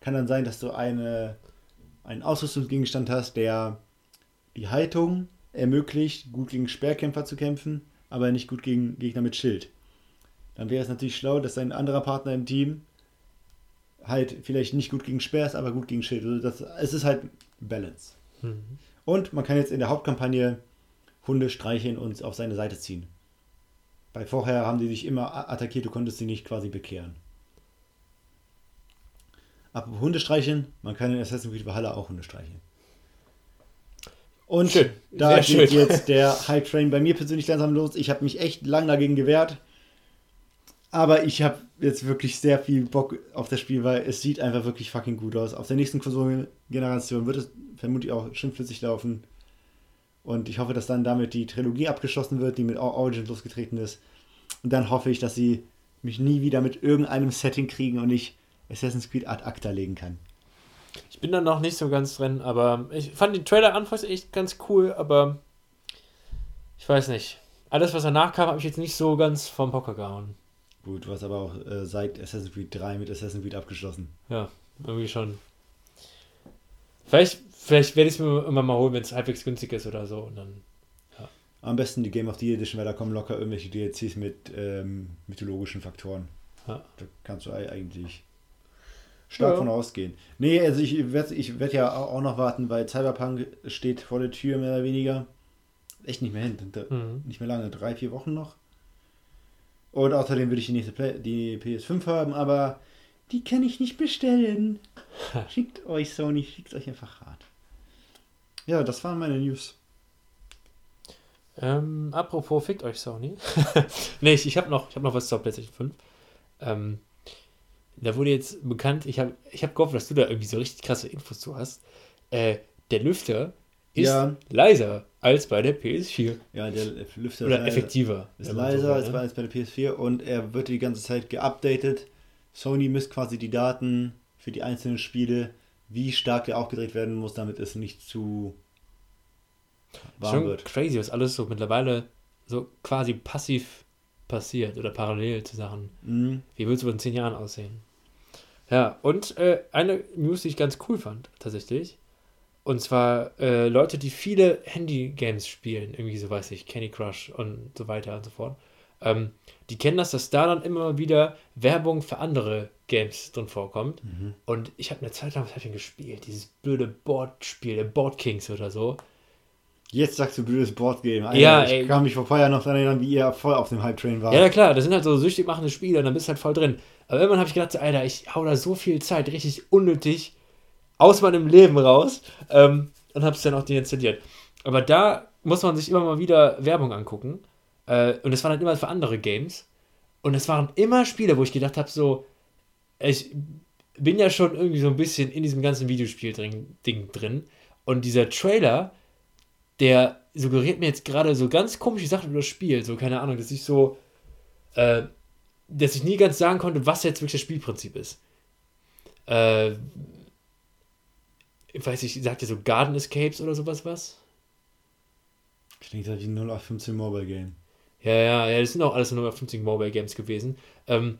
Kann dann sein, dass du eine, einen Ausrüstungsgegenstand hast, der die Haltung ermöglicht, gut gegen Speerkämpfer zu kämpfen, aber nicht gut gegen Gegner mit Schild. Dann wäre es natürlich schlau, dass ein anderer Partner im Team halt vielleicht nicht gut gegen Speer ist, aber gut gegen Schild. Also das, es ist halt Balance.
Mhm.
Und man kann jetzt in der Hauptkampagne Hunde streicheln und auf seine Seite ziehen. Bei vorher haben die dich immer attackiert, du konntest sie nicht quasi bekehren. Ab Hunde streicheln, man kann in Assassin's Creed Valhalla auch Hunde streicheln. Und
Schön,
da geht
schön.
jetzt der Hype Train bei mir persönlich langsam los. Ich habe mich echt lang dagegen gewehrt. Aber ich habe jetzt wirklich sehr viel Bock auf das Spiel, weil es sieht einfach wirklich fucking gut aus. Auf der nächsten Konsolengeneration wird es vermutlich auch schön flüssig laufen. Und ich hoffe, dass dann damit die Trilogie abgeschlossen wird, die mit Origins losgetreten ist. Und dann hoffe ich, dass sie mich nie wieder mit irgendeinem Setting kriegen und ich Assassin's Creed ad acta legen kann.
Ich bin da noch nicht so ganz drin, aber ich fand den Trailer anfangs echt ganz cool, aber ich weiß nicht. Alles, was danach kam, habe ich jetzt nicht so ganz vom Hocker gehauen.
Gut, du hast aber auch äh, seit Assassin's Creed 3 mit Assassin's Creed abgeschlossen.
Ja, irgendwie schon. Vielleicht, vielleicht werde ich es mir immer mal holen, wenn es halbwegs günstig ist oder so. Und dann,
Am besten die Game of the Edition, weil da kommen locker irgendwelche DLCs mit ähm, mythologischen Faktoren.
ja.
Da kannst du ei- eigentlich stark
Ja.
von ausgehen. Nee, also ich werde ich werd ja au- auch noch warten, weil Cyberpunk steht vor der Tür mehr oder weniger. Echt nicht mehr hin.
Mhm.
Nicht mehr lange, drei, vier Wochen noch. Und außerdem würde ich die nächste Play die PS5 haben, aber die kann ich nicht bestellen. Schickt euch Sony, schickt euch einfach Rat. Ja, das waren meine News.
Ähm, apropos, fickt euch Sony. nee, ich, ich habe noch, ich hab noch was zur PlayStation 5. Ähm, da wurde jetzt bekannt, ich habe ich hab gehofft, dass du da irgendwie so richtig krasse Infos zu hast. Äh, der Lüfter ist
Ja.
leiser als bei der PS4.
Ja, der Lüfter
Oder
leiser-
effektiver.
ist leiser als
ne?
bei, als bei der PS4 und er wird die ganze Zeit geupdatet. Sony misst quasi die Daten für die einzelnen Spiele, wie stark der aufgedreht werden muss, damit es nicht zu warm
Schon
wird.
crazy, was alles so mittlerweile so quasi passiv passiert oder parallel zu Sachen.
Mhm.
Wie wird es wohl in zehn Jahren aussehen? Ja, und äh, eine News, die ich ganz cool fand, tatsächlich. Und zwar äh, Leute, die viele Handy-Games spielen, irgendwie so weiß ich, Candy Crush und so weiter und so fort. Ähm, die kennen das, dass da dann immer wieder Werbung für andere Games drin vorkommt.
Mhm.
Und ich habe eine Zeit lang, was habe ich gespielt? Dieses blöde Board-Spiel, der Board Kings oder so.
Jetzt sagst du blödes Boardgame. Alter,
Ja,
ich
ey.
kann mich vor paar Jahren noch daran erinnern, wie ihr voll auf dem Hype-Train wart.
Ja, ja, klar, das sind halt so süchtig machende Spiele und dann bist du halt voll drin. Aber irgendwann habe ich gedacht, Alter, ich hau da so viel Zeit richtig unnötig aus meinem Leben raus ähm, und habe es dann auch deinstalliert. Aber da muss man sich immer mal wieder Werbung angucken. Äh, und es waren halt immer für andere Games. Und es waren immer Spiele, wo ich gedacht habe, so, ich bin ja schon irgendwie so ein bisschen in diesem ganzen Videospiel-Ding drin. Und dieser Trailer, der suggeriert mir jetzt gerade so ganz komische Sachen über das Spiel. So, keine Ahnung, dass ich so, äh, dass ich nie ganz sagen konnte, was jetzt wirklich das Spielprinzip ist. Äh, ich weiß nicht, sagt ihr so Garden Escapes oder sowas was?
Klingt halt wie ein 0815 Mobile Game.
Ja, ja, ja, das sind auch alles nur 50 Mobile Games gewesen. Ähm,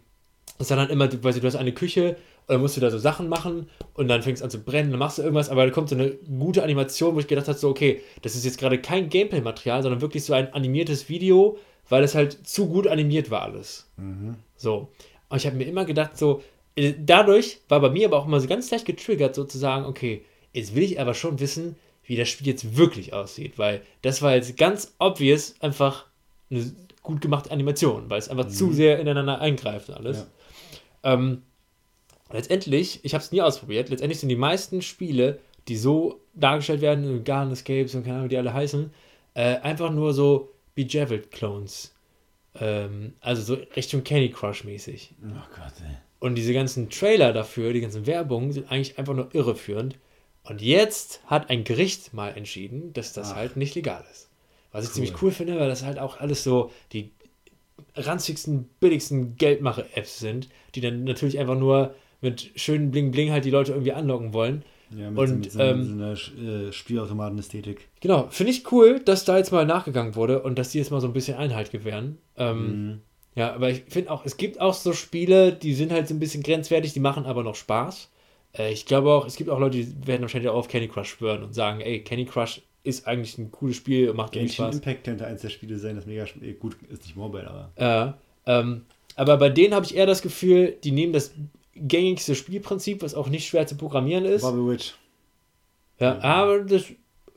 das ist dann halt immer, du, weißt du, du hast eine Küche und dann musst du da so Sachen machen und dann fängst du an zu brennen, dann machst du irgendwas, aber da kommt so eine gute Animation, wo ich gedacht habe, so, okay, das ist jetzt gerade kein Gameplay-Material, sondern wirklich so ein animiertes Video, weil es halt zu gut animiert war alles.
Mhm.
So. Und ich habe mir immer gedacht, so, äh, dadurch war bei mir aber auch immer so ganz leicht getriggert, sozusagen, okay, jetzt will ich aber schon wissen, wie das Spiel jetzt wirklich aussieht, weil das war jetzt ganz obvious einfach eine gut gemachte Animation, weil es einfach zu sehr ineinander eingreift und alles.
Ja.
Ähm, letztendlich, ich habe es nie ausprobiert, letztendlich sind die meisten Spiele, die so dargestellt werden, Garden Escapes und keine Ahnung, wie die alle heißen, äh, einfach nur so Bejeweled-Clones. Ähm, also so Richtung Candy Crush mäßig.
Oh Gott, ey.
Und diese ganzen Trailer dafür, die ganzen Werbungen sind eigentlich einfach nur irreführend. Und jetzt hat ein Gericht mal entschieden, dass das
Ach.
halt nicht legal ist. Was ich
Cool.
ziemlich cool finde, weil das halt auch alles so die ranzigsten, billigsten Geldmache-Apps sind, die dann natürlich einfach nur mit schönen Bling-Bling halt die Leute irgendwie anlocken wollen.
Ja, mit,
Und,
so, mit so,
ähm,
so einer äh, Spielautomaten-Ästhetik.
Genau, finde ich cool, dass da jetzt mal nachgegangen wurde und dass die jetzt mal so ein bisschen Einhalt gewähren. Ähm,
Mhm.
Ja, aber ich finde auch, es gibt auch so Spiele, die sind halt so ein bisschen grenzwertig, die machen aber noch Spaß. Äh, ich glaube auch, es gibt auch Leute, die werden wahrscheinlich auch auf Candy Crush schwören und sagen, ey, Candy Crush ist eigentlich ein cooles Spiel und macht
Genshin
Spaß.
Impact könnte eins der Spiele sein, das mega äh, gut ist, nicht Mobile, aber.
Ja, ähm, aber bei denen habe ich eher das Gefühl, die nehmen das gängigste Spielprinzip, was auch nicht schwer zu programmieren ist.
Bobby Witch.
Ja, aber das,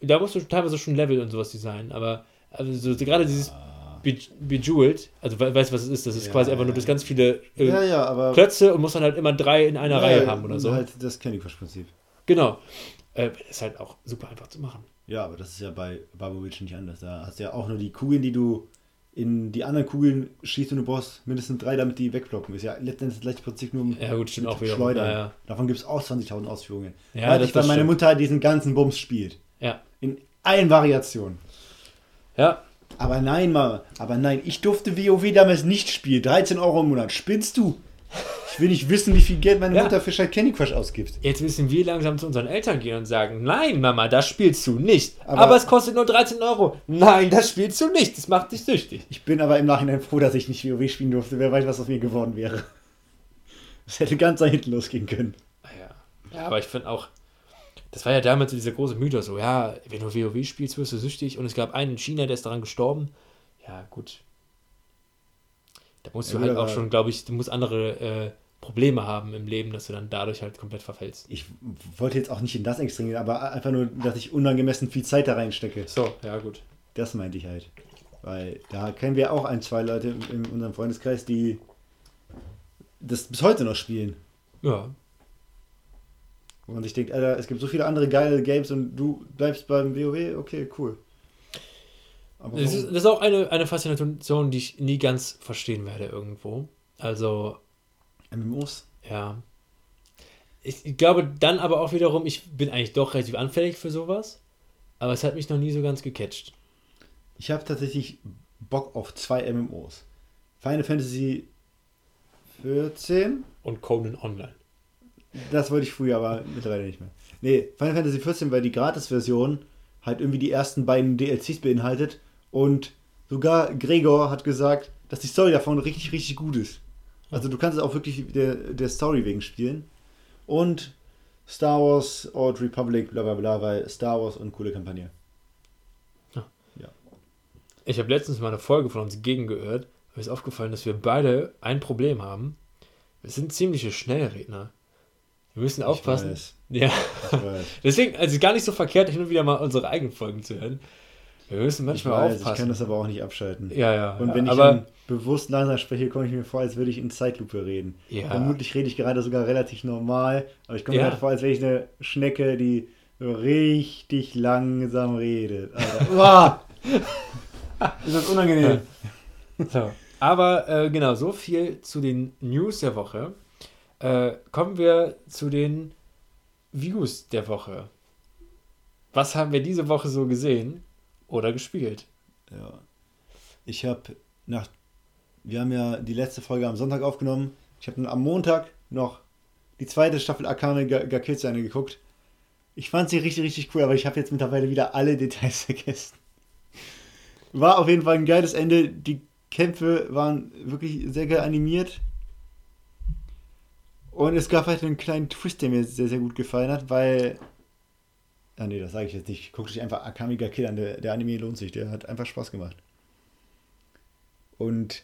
da musst du teilweise schon Level und sowas designen, aber also so, gerade dieses Be Bejeweled, also we weißt du, was es ist? Das ist
Ja,
quasi einfach nur,
ja.
ganz viele äh. Klötze und muss dann halt immer drei in einer Reihe haben oder so.
Halt das Candy Crush-Prinzip.
Genau. Äh, ist halt auch super einfach zu machen.
Ja, aber das ist ja bei Witch nicht anders. Da hast du ja auch nur die Kugeln, die du in die anderen Kugeln schießt und du brauchst mindestens drei, damit die wegblocken. Ist ja letztendlich das gleiche Prinzip nur
Ja, gut, stimmt auch wieder.
Schleudern.
Ja, ja.
Davon gibt es auch 20.000 Ausführungen.
Ja,
weil
das-
ich, weil meine. Mutter diesen ganzen Bums spielt.
Ja.
In allen Variationen.
Ja,
Aber nein, Mama. Aber nein, ich durfte WoW damals nicht spielen. 13 Euro im Monat. Spinnst du? Ich will nicht wissen, wie viel Geld meine
Ja.
Mutter für Scheiß Candy Crush ausgibt.
jetzt müssen wir langsam zu unseren Eltern gehen und sagen, nein, Mama, das spielst du nicht. Aber,
Aber-
es kostet nur 13 Euro. Nein, das spielst du nicht. Das macht dich süchtig.
Ich bin aber im Nachhinein froh, dass ich nicht WoW spielen durfte. Wer weiß, was aus mir geworden wäre. Es hätte ganz nach hinten losgehen können.
Ah Ja, ja aber ich finde auch, das war ja damals so dieser große Mythos, so, ja, wenn du WoW spielst, wirst du süchtig. Und es gab einen in China, der ist daran gestorben. Ja, gut. Da musst
Ja,
du halt auch schon, glaube ich, du musst andere äh, Probleme haben im Leben, dass du dann dadurch halt komplett verfällst.
Ich wollte jetzt auch nicht in das Extrem gehen, aber einfach nur, dass ich unangemessen viel Zeit da reinstecke.
So, ja gut.
Das meinte ich halt. Weil da kennen wir auch ein, zwei Leute in, in unserem Freundeskreis, die das bis heute noch spielen.
Ja.
Wo man sich denkt, Alter, es gibt so viele andere geile Games und du bleibst beim WoW, okay, cool. Aber
Das ist, das ist auch eine, eine Faszination, die ich nie ganz verstehen werde irgendwo. Also,
MMOs?
ja. Ich, glaube dann aber auch wiederum, ich bin eigentlich doch relativ anfällig für sowas. Aber es hat mich noch nie so ganz gecatcht.
Ich habe tatsächlich Bock auf zwei MMOs. Final Fantasy 14?
Und Conan Online.
Das wollte ich früher, aber mittlerweile nicht mehr. Nee, Final Fantasy 14, weil die Gratis-Version halt irgendwie die ersten beiden DLCs beinhaltet und sogar Gregor hat gesagt, dass die Story davon richtig, richtig gut ist. Also du kannst es auch wirklich der, der Story wegen spielen. Und Star Wars, Old Republic, bla bla bla, weil Star Wars und coole Kampagne.
Ich habe letztens mal eine Folge von uns gegengehört. Mir ist aufgefallen, dass wir beide ein Problem haben. Wir sind ziemliche Schnellredner. Wir müssen aufpassen.
Ich weiß,
Ja.
ich weiß.
Deswegen, also gar nicht so verkehrt, hin und wieder mal unsere eigenen Folgen zu hören. Wir müssen
Ich
manchmal
weiß, ich kann
aufpassen.
das aber auch nicht abschalten.
ja, ja.
Und
ja,
wenn ich
aber
bewusst langsam spreche, komme ich mir vor, als würde ich in Zeitlupe reden.
Ja.
Vermutlich rede ich gerade sogar relativ normal, aber ich komme
Ja.
mir halt vor, als wäre ich eine Schnecke, die richtig langsam redet. Uah! ist das unangenehm.
So. Aber äh, genau, so viel zu den News der Woche. Äh, kommen wir zu den Views der Woche. Was haben wir diese Woche so gesehen oder gespielt?
Ja. Ich habe nach. Wir haben ja die letzte Folge am Sonntag aufgenommen. Ich habe am Montag noch die zweite Staffel Akane Ga Ga Kill zu Ende geguckt. Ich fand sie richtig, richtig cool, aber ich habe jetzt mittlerweile wieder alle Details vergessen. War auf jeden Fall ein geiles Ende. Die Kämpfe waren wirklich sehr geil animiert. Und es gab halt einen kleinen Twist, der mir sehr, sehr gut gefallen hat, weil. Ah, nee, das sage ich jetzt nicht. Guckt euch einfach Akame ga Kill an. Der, der Anime lohnt sich. Der hat einfach Spaß gemacht. Und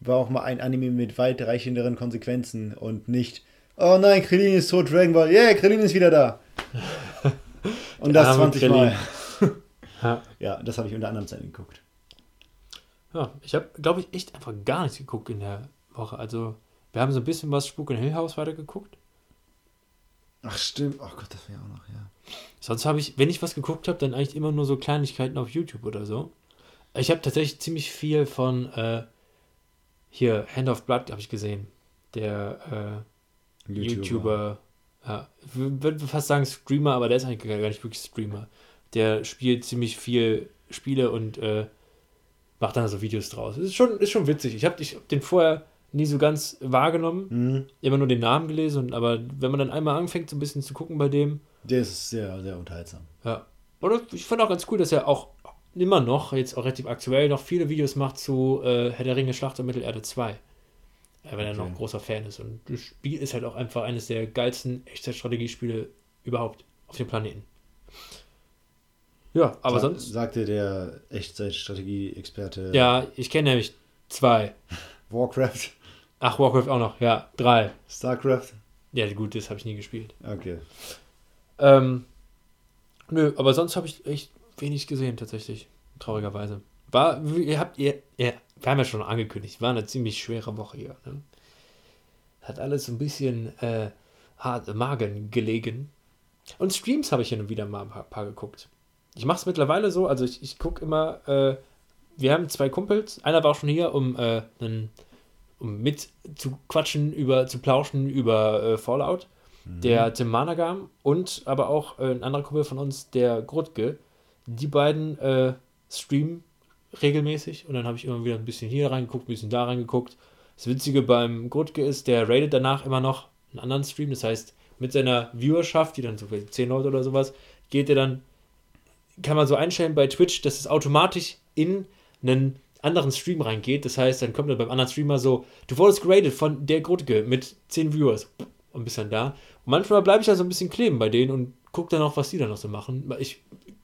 war auch mal ein Anime mit weitreichenderen Konsequenzen und nicht, oh nein, Krillin ist tot, Dragon Ball, yeah, Krillin ist wieder da. Und das
arme
20 Mal.
Ja,
Ja, das habe ich unter anderem zu Ende geguckt.
ja ich habe, glaube ich, echt einfach gar nichts geguckt in der Woche. Also, wir haben so ein bisschen was Spuk in Hill House weitergeguckt.
Ach stimmt, oh Gott, das wäre auch noch, ja.
Sonst habe ich, wenn ich was geguckt habe, dann eigentlich immer nur so Kleinigkeiten auf YouTube oder so. Ich habe tatsächlich ziemlich viel von äh, hier Hand of Blood habe ich gesehen. Der äh, YouTuber, ja, ich würde fast sagen Streamer, aber der ist eigentlich gar nicht wirklich Streamer. Der spielt ziemlich viel Spiele und äh, macht dann so Videos draus. Ist schon, ist schon witzig. Ich habe ich hab den vorher nie so ganz wahrgenommen,
Mhm.
immer nur den Namen gelesen, und, aber wenn man dann einmal anfängt, so ein bisschen zu gucken bei dem,
Der ist sehr, sehr unterhaltsam.
ja. Oder ich fand auch ganz cool, dass er auch immer noch, jetzt auch relativ aktuell, noch viele Videos macht zu äh, Herr der Ringe Schlacht um Mittelerde 2. Äh, wenn er
Okay.
noch ein großer Fan ist. Und das Spiel ist halt auch einfach eines der geilsten Echtzeitstrategiespiele überhaupt auf dem Planeten. Ja, aber
Sa
sonst.
Sagte der Echtzeit-Strategie-Experte
Ja, ich kenne nämlich zwei.
Warcraft,
Ach, Warcraft auch noch. Ja, drei.
Starcraft.
Ja, gut, das habe ich nie gespielt.
Okay.
Ähm, nö, aber sonst habe ich echt wenig gesehen, tatsächlich. Traurigerweise. War, ihr habt, ihr, ihr, wir haben ja schon angekündigt, war eine ziemlich schwere Woche hier. Ne? Hat alles so ein bisschen äh, hart im Magen gelegen. Und Streams habe ich hin und wieder mal ein paar, paar geguckt. Ich mache es mittlerweile so, also ich, ich gucke immer, äh, wir haben zwei Kumpels, einer war auch schon hier, um, äh, einen, um mit zu quatschen, über, zu plauschen über äh, Fallout der Tim Managam und aber auch äh, ein anderer Kumpel von uns, der Grutke. Die beiden äh, streamen regelmäßig und dann habe ich immer wieder ein bisschen hier reingeguckt, ein bisschen da reingeguckt. Das Witzige beim Grutke ist, der rated danach immer noch einen anderen Stream. Das heißt, mit seiner Viewerschaft, die dann so vielleicht 10 Leute oder sowas, geht er dann, kann man so einstellen bei Twitch, dass es automatisch in einen anderen Stream reingeht. Das heißt, dann kommt dann beim anderen Streamer so, du wurdest geradet von der Grutke mit 10 Viewers und bist dann da. Und manchmal bleibe ich da so ein bisschen kleben bei denen und gucke dann auch, was die dann noch so machen. Ich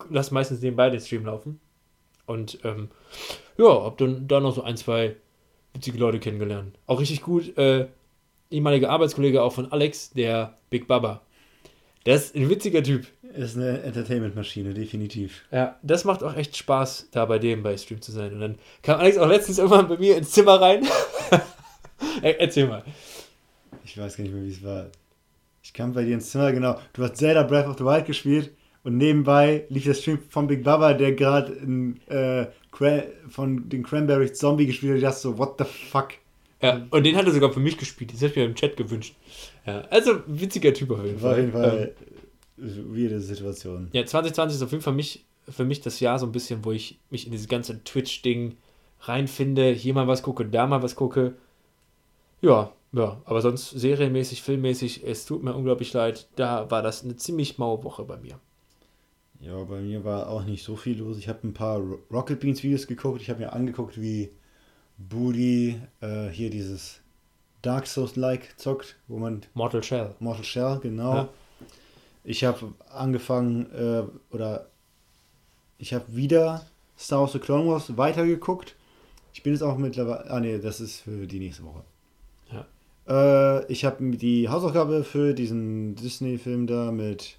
lasse meistens nebenbei den Stream laufen. Und ähm, ja, hab dann da noch so ein, zwei witzige Leute kennengelernt. Auch richtig gut. Äh, ehemaliger Arbeitskollege auch von Alex, der Big Baba. Der ist ein witziger Typ.
Ist eine Entertainment-Maschine, definitiv.
Ja, das macht auch echt Spaß, da bei dem bei Stream zu sein. Und dann kam Alex auch letztens irgendwann bei mir ins Zimmer rein. Erzähl mal.
Ich weiß gar nicht mehr, wie es war. Ich kam bei dir ins Zimmer, genau. Du hast Zelda Breath of the Wild gespielt und nebenbei lief der Stream von Big Baba, der gerade äh, von den Cranberries Zombie gespielt hat. Ich dachte so, what the fuck?
Ja, und den hat er sogar für mich gespielt. Das hätte ich mir im Chat gewünscht. Ja, also witziger Typ auf jeden Fall.
auf jeden Fall ähm, weirde Situation.
Ja, 2020 ist auf jeden Fall mich, für mich das Jahr so ein bisschen, wo ich mich in dieses ganze Twitch-Ding reinfinde. Hier mal was gucke, da mal was gucke. Ja, ja, aber sonst serienmäßig, filmmäßig, es tut mir unglaublich leid. Da war das eine ziemlich maue Woche bei mir.
Ja, bei mir war auch nicht so viel los. Ich habe ein paar Rocket Beans Videos geguckt. Ich habe mir angeguckt, wie Booty äh, hier dieses Dark Souls-like zockt, wo man.
Mortal Shell.
Mortal Shell, genau.
Ja.
Ich habe angefangen, äh, oder ich habe wieder Star Wars The Clone Wars weitergeguckt. Ich bin jetzt auch mittlerweile. Ah, nee, das ist für die nächste Woche.
Ja.
Äh, ich habe die Hausaufgabe für diesen Disney-Film da mit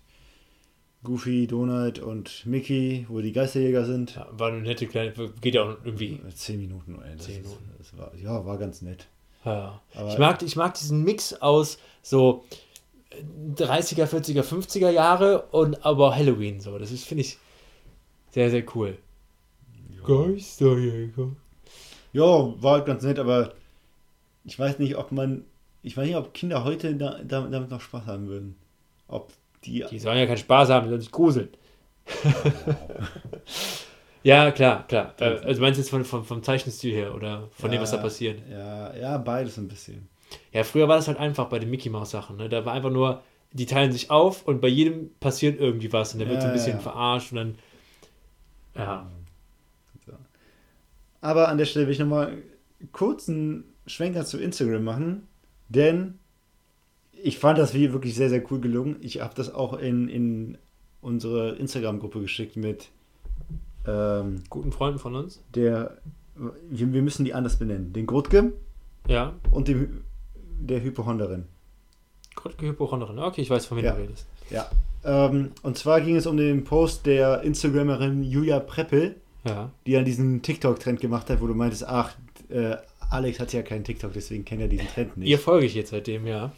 Goofy, Donald und Mickey, wo die Geisterjäger sind.
Ja, war eine nette kleine, geht ja auch irgendwie.
Zehn Minuten, ey.
Zehn
ist-
Minuten.
Das war, ja, war ganz nett.
Ja. Ich, mag, ich mag diesen Mix aus so 30er, 40er, 50er Jahre und aber Halloween so. Das ist, finde ich, sehr, sehr cool. Geisterjäger.
Ja, war halt ganz nett, aber ich weiß nicht, ob man. Ich weiß nicht, ob Kinder heute da, da, damit noch Spaß haben würden. Ob die.
Die sollen ja keinen Spaß haben, die sollen sich gruseln. ja, klar, klar. Äh, also meinst du jetzt von, von, vom Zeichenstil her oder von dem, was da passiert?
Ja, ja, beides ein bisschen.
Ja, früher war das halt einfach bei den Mickey Mouse Sachen. Ne? Da war einfach nur, die teilen sich auf und bei jedem passiert irgendwie was und der wird so ein
Ja,
bisschen
ja.
verarscht und dann. Ja.
Aber an der Stelle will ich nochmal kurz einen Schwenker zu Instagram machen, denn ich fand das Video wirklich sehr, sehr cool gelungen. Ich habe das auch in, in unsere Instagram-Gruppe geschickt mit ähm,
Guten Freunden von uns.
der, wir, wir müssen die anders benennen, den Grutke
Ja.
und dem, der Hypochonderin.
Krotke Hypochondrin. Okay, ich weiß, von wem
Ja.
du redest.
Ja. Ähm, und zwar ging es um den Post der Instagramerin Julia Preppel,
Ja.
die an diesen TikTok-Trend gemacht hat, wo du meintest, ach, äh, Alex hat ja keinen TikTok, deswegen kennt er diesen Trend nicht.
Ihr folge ich jetzt seitdem, ja.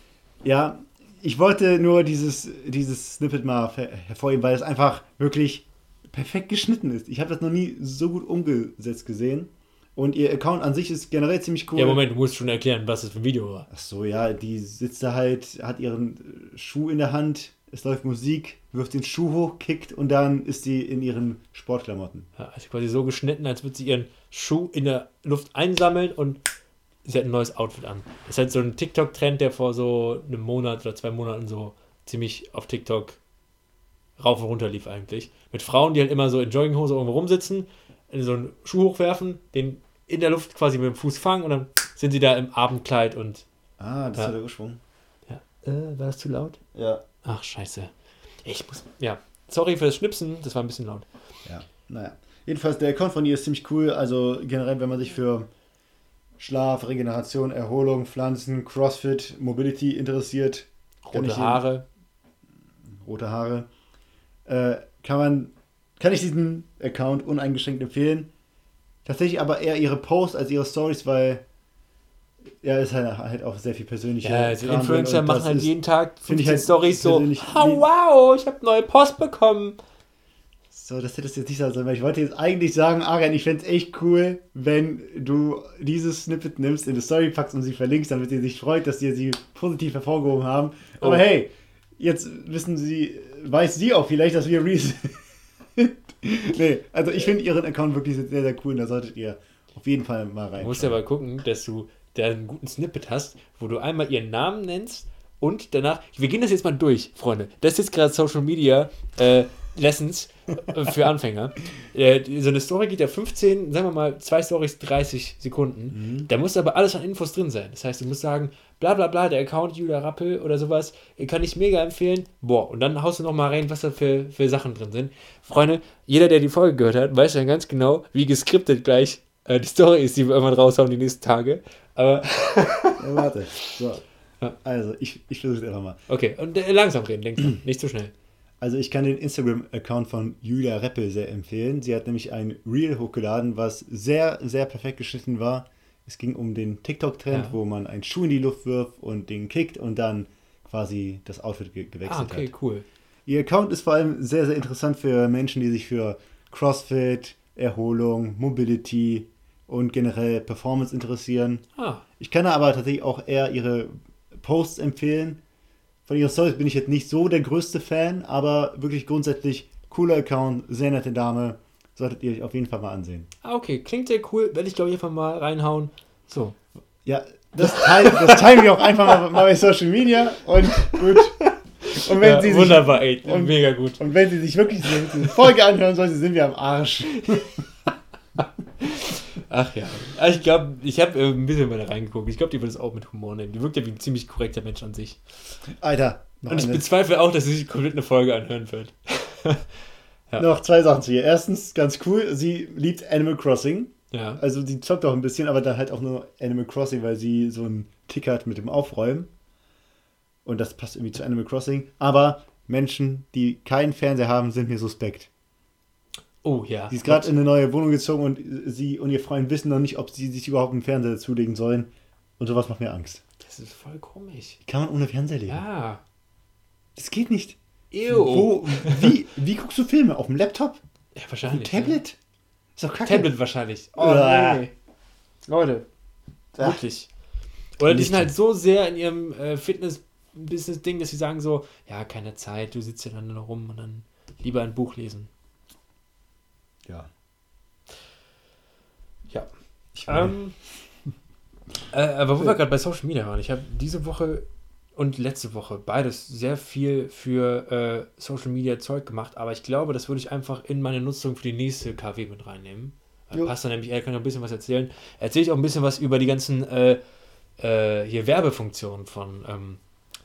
Ja, ich wollte nur dieses, dieses Snippet mal her- hervorheben, weil es einfach wirklich perfekt geschnitten ist. Ich habe das noch nie so gut umgesetzt gesehen. Und ihr Account an sich ist generell ziemlich cool.
Ja, Moment, du musst schon erklären, was das für ein Video war.
Ach so, ja, die sitzt da halt, hat ihren äh, Schuh in der Hand, es läuft Musik, wirft den Schuh hoch, kickt und dann ist sie in ihren Sportklamotten.
Ja, also quasi so geschnitten, als würde sie ihren Schuh in der Luft einsammeln und sie hat ein neues Outfit an. Das ist halt so ein TikTok-Trend, der vor so einem Monat oder zwei Monaten so ziemlich auf TikTok rauf und runter lief eigentlich. Mit Frauen, die halt immer so in Jogginghose irgendwo rumsitzen, so einen Schuh hochwerfen, den in der Luft quasi mit dem Fuß fangen und dann sind sie da im Abendkleid und.
Ah, das
Ja.
war der Ursprung.
Ja. Äh, war das zu laut?
Ja.
Ach, scheiße. Ich muss. Ja. Sorry für das Schnipsen, das war ein bisschen laut.
Ja, naja. Jedenfalls, der Account von ihr ist ziemlich cool. Also generell, wenn man sich für Schlaf, Regeneration, Erholung, Pflanzen, Crossfit, Mobility interessiert,
Rote Haare.
rote Haare, äh, kann man, kann ich diesen Account uneingeschränkt empfehlen. Tatsächlich aber eher ihre Posts als ihre Stories, weil ja, ist halt, halt auch sehr viel persönlicher.
Ja, also Influencer machen halt jeden Tag
finde
15
ich halt
Stories so, oh, wow, ich habe neue Post bekommen.
So, das hättest du jetzt nicht sagen sollen, weil ich wollte jetzt eigentlich sagen, Arian, ich fände es echt cool, wenn du dieses Snippet nimmst, in die Story packst und sie verlinkst, damit sie sich freut, dass wir sie positiv hervorgehoben haben. Aber
Oh.
hey, jetzt wissen sie, weiß sie auch vielleicht, dass wir Real sind. nee, also ich finde ihren Account wirklich sehr, sehr cool und da solltet ihr auf jeden Fall mal rein.
Du musst ja aber gucken, dass du da einen guten Snippet hast, wo du einmal ihren Namen nennst und danach, wir gehen das jetzt mal durch, Freunde. Das ist jetzt gerade Social Media äh, Lessons für Anfänger. Äh, so eine Story geht ja 15, sagen wir mal, zwei Stories 30 Sekunden. Da muss aber alles an Infos drin sein. Das heißt, du musst sagen, bla bla bla, der Account Julia Rappel oder sowas, äh, kann ich mega empfehlen. Boah, und dann haust du noch mal rein, was da für, für Sachen drin sind. Freunde, jeder, der die Folge gehört hat, weiß ja ganz genau, wie geskriptet gleich äh, die Story ist, die wir irgendwann raushauen die nächsten Tage. Aber
Ja, warte. So. Also, ich, ich versuche es einfach mal.
Okay, und äh, langsam reden, langsam, nicht zu schnell.
Also ich kann den Instagram-Account von Julia Reppel sehr empfehlen. Sie hat nämlich ein Reel hochgeladen, was sehr, sehr perfekt geschnitten war. Es ging um den TikTok-Trend,
Ja.
wo man einen Schuh in die Luft wirft und den kickt und dann quasi das Outfit ge
Ah,
gewechselt
okay,
hat.
cool.
Ihr Account ist vor allem sehr, sehr interessant für Menschen, die sich für CrossFit, Erholung, Mobility und generell Performance interessieren.
Ah,
Ich kann aber tatsächlich auch eher ihre Posts empfehlen. Von ihren Stories bin ich jetzt nicht so der größte Fan, aber wirklich grundsätzlich cooler Account, sehr nette Dame. Solltet ihr euch auf jeden Fall mal ansehen.
ah, okay, klingt sehr cool. Werde ich, glaube ich, einfach mal reinhauen. So.
Ja, das teilen, das teilen wir auch einfach mal, mal bei Social Media und gut. Und wenn,
Ja,
sie sich,
wunderbar, ey.
und-
mega gut.
und wenn sie sich wirklich diese Folge anhören sollte, sind wir am Arsch.
Ach ja. Ah, Ich glaube, ich habe äh, ein bisschen mal da reingeguckt. Ich glaube, die wird es auch mit Humor nehmen. Die wirkt ja wie ein ziemlich korrekter Mensch an sich.
Alter,
Und ich
eine,
bezweifle auch, dass sie sich komplett eine Folge anhören wird. ja.
noch zwei Sachen zu ihr. Erstens, ganz cool, sie liebt Animal Crossing.
Ja.
Also sie zockt auch ein bisschen, aber dann halt auch nur Animal Crossing, weil sie so einen Tick hat mit dem Aufräumen. Und das passt irgendwie zu Animal Crossing. Aber Menschen, die keinen Fernseher haben, sind mir suspekt.
Oh ja.
Sie ist gerade in eine neue Wohnung gezogen und sie und ihr Freund wissen noch nicht, ob sie sich überhaupt einen Fernseher zulegen sollen. Und sowas macht mir Angst.
Das ist voll komisch.
Wie kann man ohne Fernseher leben?
Ja.
Das geht nicht.
Ew.
Wo, wie, wie guckst du Filme? Auf dem Laptop?
Ja,
Auf dem
wahrscheinlich.
Tablet? Ist doch
Ja.
kacke.
Tablet wahrscheinlich. Oh,
Uah.
nee. Leute.
Ah.
Wirklich. Oder die sind halt so sehr in ihrem äh, Fitness-Business-Ding, dass sie sagen so, ja, keine Zeit, du sitzt ja dann nur rum und dann lieber ein Buch lesen.
Ja.
Ja. Ähm, äh, aber wo wir gerade bei Social Media waren, ich habe diese Woche und letzte Woche beides sehr viel für äh, Social Media Zeug gemacht, aber ich glaube, das würde ich einfach in meine Nutzung für die nächste KW mit reinnehmen.
Jo.
passt dann nämlich, er kann noch ein bisschen was erzählen. Erzähle ich auch ein bisschen was über die ganzen äh, äh, hier Werbefunktionen von ähm,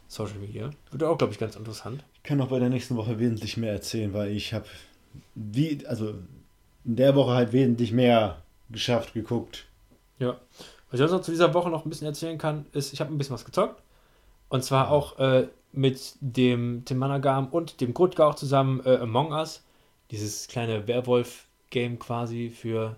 Social Media. Wird auch, glaube ich, ganz interessant.
Ich kann noch bei der nächsten Woche wesentlich mehr erzählen, weil ich habe wie, also in der Woche halt wesentlich mehr geschafft, geguckt.
Ja. Was ich noch zu dieser Woche noch ein bisschen erzählen kann, ist, ich habe ein bisschen was gezockt. Und zwar auch äh, mit dem Tim Managam und dem Grutger auch zusammen äh, Among Us. Dieses kleine Werwolf-Game quasi für.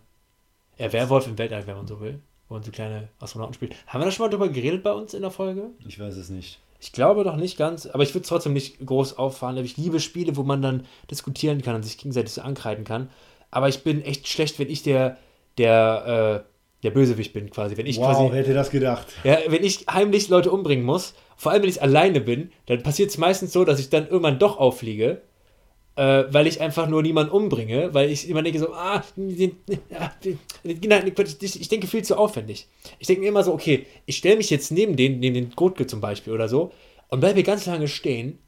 Äh, Werwolf im Weltall, wenn man so will. Wo man so kleine Astronauten spielt. Haben wir da schon mal drüber geredet bei uns in der Folge?
Ich weiß es nicht.
Ich glaube doch nicht ganz, aber ich würde es trotzdem nicht groß auffahren. Ich liebe Spiele, wo man dann diskutieren kann und sich gegenseitig so ankreiden kann. Aber ich bin echt schlecht, wenn ich der, der, äh, der Bösewicht bin, quasi. Wenn ich
wow,
quasi.
wer hätte das gedacht?
Ja, wenn ich heimlich Leute umbringen muss, vor allem wenn ich alleine bin, dann passiert es meistens so, dass ich dann irgendwann doch auffliege, äh, weil ich einfach nur niemanden umbringe, weil ich immer denke so, ah, ich, denke viel zu aufwendig. Ich denke mir immer so, okay, ich stelle mich jetzt neben den, neben den Grotke zum Beispiel oder so und bleibe ganz lange stehen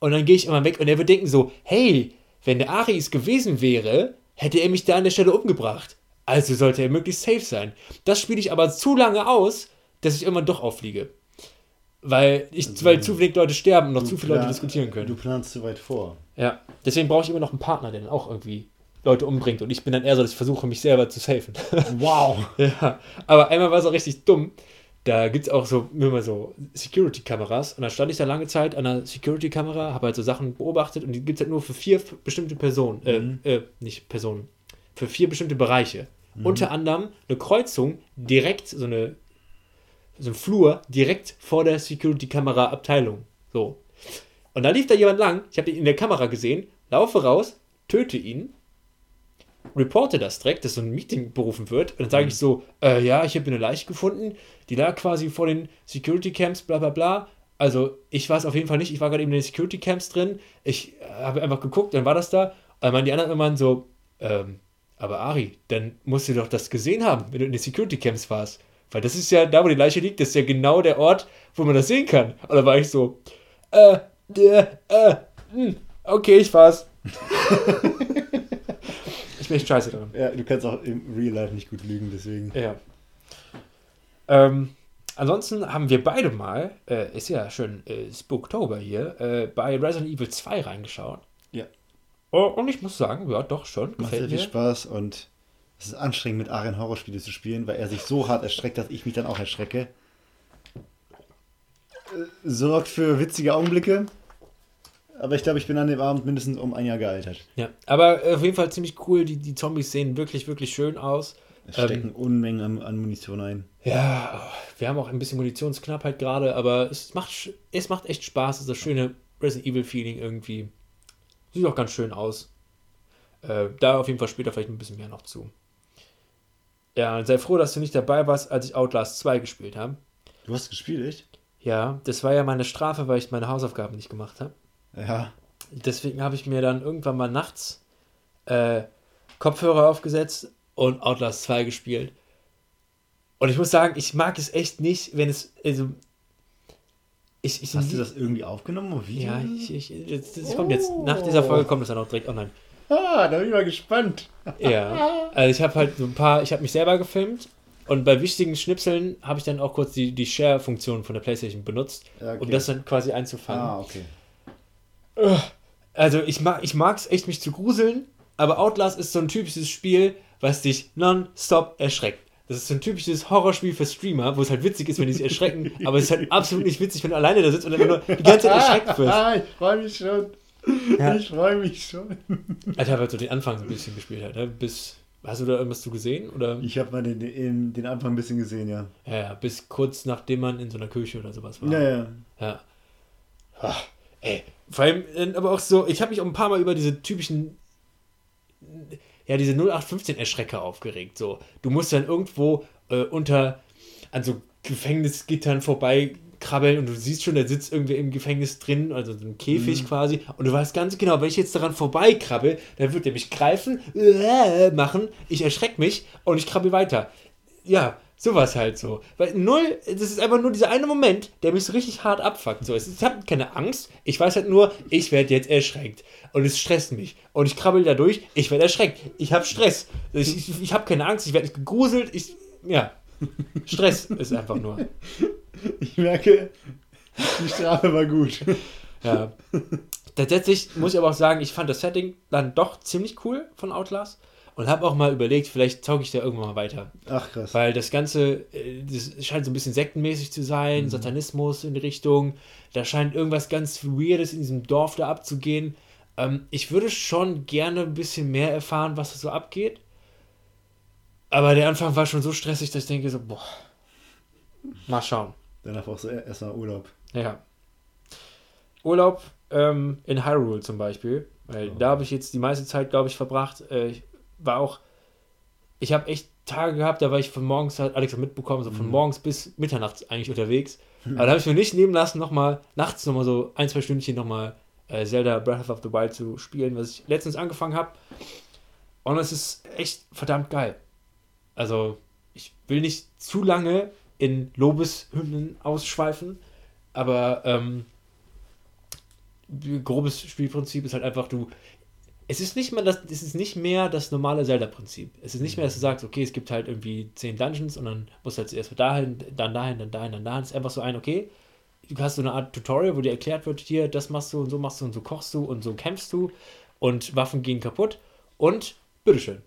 und dann gehe ich immer weg und er wird denken so, hey, wenn der Ari es gewesen wäre, hätte er mich da an der Stelle umgebracht. Also sollte er möglichst safe sein. Das spiele ich aber zu lange aus, dass ich irgendwann doch auffliege. Weil, ich,
Also,
weil zu viele Leute sterben und noch zu viele Leute diskutieren können.
Du planst zu weit vor.
Ja, deswegen brauche ich immer noch einen Partner, der dann auch irgendwie Leute umbringt. Und ich bin dann eher so, dass ich versuche, mich selber zu safen.
Wow.
ja, aber einmal war es auch richtig dumm. Da gibt es auch so, mal so Security-Kameras. Und da stand ich da lange Zeit an einer Security-Kamera, habe halt so Sachen beobachtet und die gibt es halt nur für vier bestimmte Personen.
Mhm.
Äh, äh, nicht Personen. Für vier bestimmte Bereiche. Unter anderem eine Kreuzung direkt, so eine so ein Flur direkt vor der Security-Kamera-Abteilung. So. Und da lief da jemand lang, ich habe ihn in der Kamera gesehen, laufe raus, töte ihn, reporte das direkt, dass so ein Meeting berufen wird. Und dann sage ich so, äh, ja, ich habe eine Leiche gefunden, die lag quasi vor den Security-Camps, bla bla bla. Also ich war es auf jeden Fall nicht, ich war gerade eben in den Security-Camps drin, ich äh, habe einfach geguckt, dann war das da. Und dann waren die anderen immer so, ähm, aber Ari, dann musst du doch das gesehen haben, wenn du in den Security-Camps warst. Weil das ist ja, da wo die Leiche liegt, das ist ja genau der Ort, wo man das sehen kann. Und da war ich so, äh, der, äh, hm, okay, ich war's. ich bin echt scheiße dran.
Ja, du kannst auch im Real Life nicht gut lügen, deswegen.
Ja. Ähm, ansonsten haben wir beide mal, äh, ist ja schon äh, Spooktober hier, äh, bei Resident Evil 2 reingeschaut.
Ja.
Oh, und ich muss sagen, ja, doch schon.
Macht sehr viel. Spaß und es ist anstrengend, mit Arian Horrorspiele zu spielen, weil er sich so hart erschreckt, dass ich mich dann auch erschrecke. sorgt für witzige Augenblicke. Aber ich glaube, ich bin an dem Abend mindestens um ein Jahr gealtert.
Ja, aber auf jeden Fall ziemlich cool. Die, die Zombies sehen wirklich, wirklich schön aus.
Es stecken ähm, Unmengen an, an, Munition ein.
Ja, wir haben auch ein bisschen Munitionsknappheit gerade, aber es macht, es macht echt Spaß. Es ist das schöne Resident Evil Feeling irgendwie. Sieht auch ganz schön aus. Äh, da auf jeden Fall später vielleicht ein bisschen mehr noch zu. Ja, sei froh, dass du nicht dabei warst, als ich Outlast 2 gespielt habe.
Du hast gespielt, echt?
Ja, das war ja meine Strafe, weil ich meine Hausaufgaben nicht gemacht habe.
Ja.
Deswegen habe ich mir dann irgendwann mal nachts äh, Kopfhörer aufgesetzt und Outlast 2 gespielt. Und ich muss sagen, ich mag es echt nicht, wenn es. Also,
ich, ich, Hast du das irgendwie aufgenommen auf
Video? Ja, ich, ich, das, das oh. kommt jetzt, nach dieser Folge kommt es dann auch direkt online.
Ah, da bin ich mal gespannt.
Ja, also ich habe halt so ein paar, ich habe mich selber gefilmt und bei wichtigen Schnipseln habe ich dann auch kurz die, die Share-Funktion von der Playstation benutzt, okay. um das dann quasi einzufangen.
Ah, okay.
Also ich mag ich es echt, mich zu gruseln, aber Outlast ist so ein typisches Spiel, was dich non-stop erschreckt. Das ist so ein typisches Horrorspiel für Streamer, wo es halt witzig ist, wenn die sich erschrecken, aber es ist halt absolut nicht witzig, wenn du alleine da sitzt und dann nur die ganze Zeit erschreckt wirst.
Ah, ich freue mich schon. Ja. Ich freue mich schon.
Habe halt so den Anfang so ein bisschen gespielt halt, ne? Bis. Hast du da irgendwas zu gesehen? Oder?
Ich habe mal den, den, den Anfang ein bisschen gesehen, ja.
ja. Ja, bis kurz nachdem man in so einer Küche oder sowas war.
Ja, ja.
Ja. Ach, ey, vor allem, äh, aber auch so, ich habe mich auch ein paar Mal über diese typischen, ja, diese 0815-Erschrecker aufgeregt. So, du musst dann irgendwo äh, unter, an so Gefängnisgittern vorbei krabbeln und du siehst schon, der sitzt irgendwie im Gefängnis drin, also so ein Käfig mhm. quasi, und du weißt ganz genau, wenn ich jetzt daran vorbeikrabbel, dann wird er mich greifen, äh, machen, ich erschrecke mich und ich krabbel weiter. Ja, Sowas halt so. Weil null, das ist einfach nur dieser eine Moment, der mich so richtig hart abfuckt. So, ich habe keine Angst, ich weiß halt nur, ich werde jetzt erschreckt. Und es stresst mich. Und ich krabbel da durch, ich werde erschreckt. Ich habe Stress. Ich, ich, ich habe keine Angst, ich werde nicht gegruselt. Ich, ja. Stress ist einfach nur.
Ich merke, die Strafe war gut.
Ja. Tatsächlich muss ich aber auch sagen, ich fand das Setting dann doch ziemlich cool von Outlast und habe auch mal überlegt, vielleicht tauge ich da irgendwann mal weiter.
Ach krass.
Weil das Ganze, äh, das scheint so ein bisschen sektenmäßig zu sein, mhm. Satanismus in die Richtung. Da scheint irgendwas ganz Weirdes in diesem Dorf da abzugehen. Ähm, ich würde schon gerne ein bisschen mehr erfahren, was da so abgeht. Aber der Anfang war schon so stressig, dass ich denke so, boah, mal schauen.
Danach brauchst du erstmal Urlaub.
Ja. Urlaub ähm, in Hyrule zum Beispiel. Weil oh. da habe ich jetzt die meiste Zeit, glaube ich, verbracht. Äh, war auch, ich habe echt Tage gehabt, da war ich von morgens, hat Alex mitbekommen, so von mhm. morgens bis mitternachts eigentlich unterwegs. Aber da habe ich mir nicht nehmen lassen, nochmal nachts nochmal so ein, zwei Stündchen nochmal äh, Zelda Breath of the Wild zu spielen, was ich letztens angefangen habe. Und es ist echt verdammt geil. Also, ich will nicht zu lange in Lobeshymnen ausschweifen, aber ähm, grobes Spielprinzip ist halt einfach, du es ist nicht mehr das, es ist nicht mehr das normale Zelda-Prinzip. Es ist nicht mehr, dass du sagst, okay, es gibt halt irgendwie zehn Dungeons und dann musst du halt zuerst dahin, dann dahin, dann dahin, dann dahin. Es ist einfach so ein, okay, du hast so eine Art Tutorial, wo dir erklärt wird, hier, das machst du und so machst du und so kochst du und so kämpfst du und Waffen gehen kaputt und bitteschön.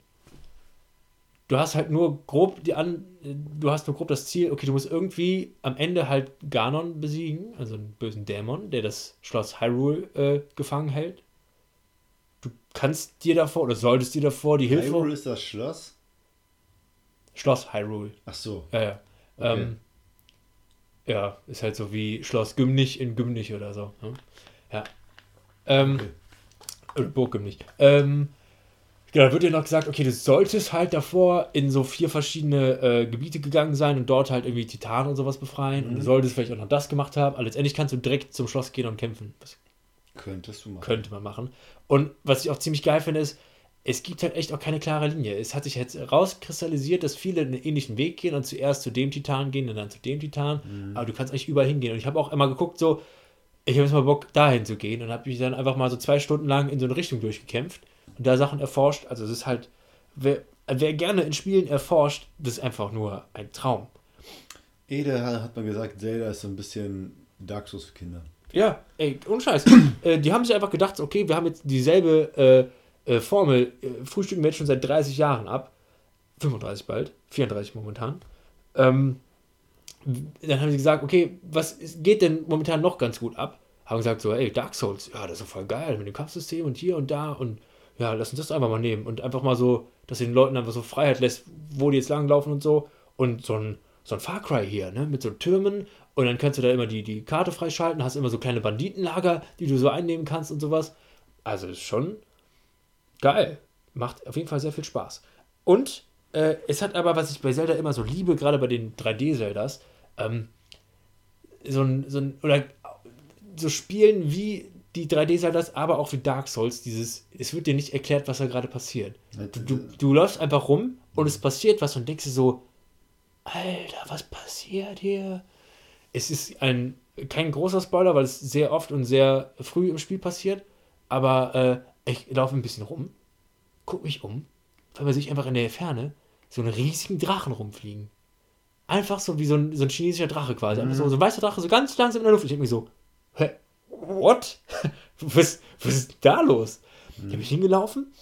Du hast halt nur grob die an, du hast nur grob das Ziel, okay, du musst irgendwie am Ende halt Ganon besiegen, also einen bösen Dämon, der das Schloss Hyrule äh, gefangen hält du kannst dir davor oder solltest dir davor die Hilfe.
Hyrule ist das Schloss?
Schloss Hyrule.
Ach so.
Ja, ja. Okay. Ähm, ja, ist halt so wie Schloss Gümnich in Gümnich oder so. Ne? Ja. Ähm, okay. Burg Gümnich. Ähm, genau, da wird dir noch gesagt, okay, du solltest halt davor in so vier verschiedene äh, Gebiete gegangen sein und dort halt irgendwie Titan und sowas befreien. Mhm. Und du solltest vielleicht auch noch das gemacht haben. Aber letztendlich kannst du direkt zum Schloss gehen und kämpfen. Das
Könntest du machen.
Könnte man machen. Und was ich auch ziemlich geil finde, ist, es gibt halt echt auch keine klare Linie. Es hat sich jetzt rauskristallisiert, dass viele einen ähnlichen Weg gehen und zuerst zu dem Titan gehen und dann zu dem Titan. Mhm. Aber du kannst eigentlich überall hingehen. Und ich habe auch immer geguckt, so, ich habe jetzt mal Bock, dahin zu gehen. Und habe mich dann einfach mal so zwei Stunden lang in so eine Richtung durchgekämpft und da Sachen erforscht. Also es ist halt, wer, wer gerne in Spielen erforscht, das ist einfach nur ein Traum.
Ede hat man gesagt, Zelda ist so ein bisschen Dark Souls für Kinder.
Ja, ey, unscheiß. äh, die haben sich einfach gedacht, okay, wir haben jetzt dieselbe äh, äh, Formel, äh, frühstücken wir jetzt schon seit 30 Jahren ab. 35 bald, 34 momentan. Ähm, dann haben sie gesagt, okay, was geht denn momentan noch ganz gut ab? Haben gesagt so, ey, Dark Souls, ja, das ist voll geil mit dem Kampfsystem und hier und da und ja, lass uns das einfach mal nehmen und einfach mal so, dass den Leuten einfach so Freiheit lässt, wo die jetzt langlaufen und so und so ein, so ein Far Cry hier, ne, mit so Türmen und dann kannst du da immer die, die Karte freischalten, hast immer so kleine Banditenlager, die du so einnehmen kannst und sowas. Also ist schon geil. Macht auf jeden Fall sehr viel Spaß. Und äh, es hat aber, was ich bei Zelda immer so liebe, gerade bei den 3D-Zeldas, ähm, so ein, so ein, oder so Spielen wie die 3D-Zeldas, aber auch wie Dark Souls, dieses, es wird dir nicht erklärt, was da gerade passiert. Du, du, du läufst einfach rum und es passiert was und denkst dir so, Alter, was passiert hier? Es ist ein, kein großer Spoiler, weil es sehr oft und sehr früh im Spiel passiert, aber äh, ich laufe ein bisschen rum, guck mich um, weil man sich einfach in der Ferne so einen riesigen Drachen rumfliegen. Einfach so wie so ein, so ein chinesischer Drache quasi. Einfach so, so ein weißer Drache, so ganz langsam in der Luft. Ich denke mir so, hä, what? was, was ist da los? Mhm. Ich habe mich hingelaufen,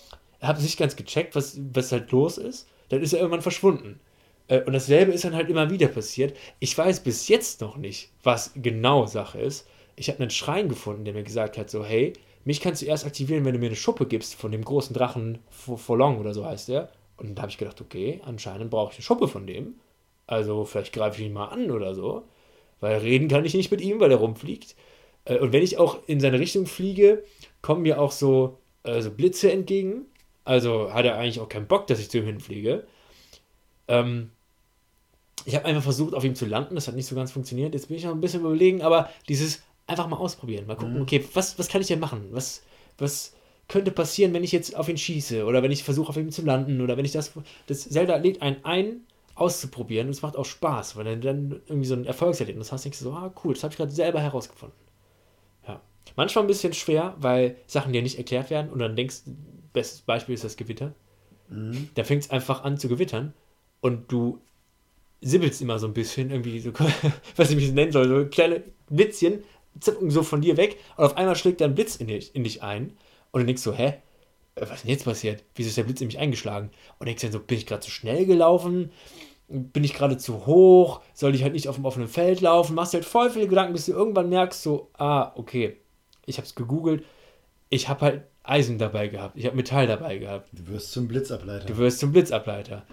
habe nicht ganz gecheckt, was, was halt los ist. Dann ist er irgendwann verschwunden. Äh, und dasselbe ist dann halt immer wieder passiert. Ich weiß bis jetzt noch nicht, was genau Sache ist. Ich habe einen Schrein gefunden, der mir gesagt hat, so, hey, mich kannst du erst aktivieren, wenn du mir eine Schuppe gibst von dem großen Drachen Forlong oder so heißt der. Und da habe ich gedacht, okay, anscheinend brauche ich eine Schuppe von dem. Also vielleicht greife ich ihn mal an oder so. Weil reden kann ich nicht mit ihm, weil er rumfliegt. Äh, und wenn ich auch in seine Richtung fliege, kommen mir auch so, äh, so Blitze entgegen. Also hat er eigentlich auch keinen Bock, dass ich zu ihm hinfliege. Ähm, ich habe einfach versucht, auf ihm zu landen. Das hat nicht so ganz funktioniert. Jetzt bin ich noch ein bisschen überlegen, aber dieses einfach mal ausprobieren. Mal gucken, mhm. okay, was, was kann ich denn machen? Was, was, könnte passieren, wenn ich jetzt auf ihn schieße oder wenn ich versuche, auf ihn zu landen oder wenn ich das. Das Zelda lädt einen ein, auszuprobieren und es macht auch Spaß, weil du dann irgendwie so ein Erfolgserlebnis hast, denkst du so, ah, cool, das habe ich gerade selber herausgefunden. Manchmal ein bisschen schwer, weil Sachen dir nicht erklärt werden und dann denkst, bestes Beispiel ist das Gewitter. Mhm. Da fängt es einfach an zu gewittern und du sibbelst immer so ein bisschen, irgendwie so, was ich mich nennen soll, so kleine Blitzchen zippen so von dir weg und auf einmal schlägt ein Blitz in dich, in dich ein und du denkst so, hä? Was ist denn jetzt passiert? Wieso ist der Blitz in mich eingeschlagen? Und denkst dann so, bin ich gerade zu schnell gelaufen? Bin ich gerade zu hoch? Soll ich halt nicht auf dem offenen Feld laufen? Machst halt voll viele Gedanken, bis du irgendwann merkst, so, ah, okay, ich habe es gegoogelt. Ich habe halt Eisen dabei gehabt. Ich habe Metall dabei gehabt.
Du wirst zum Blitzableiter.
Du wirst zum Blitzableiter.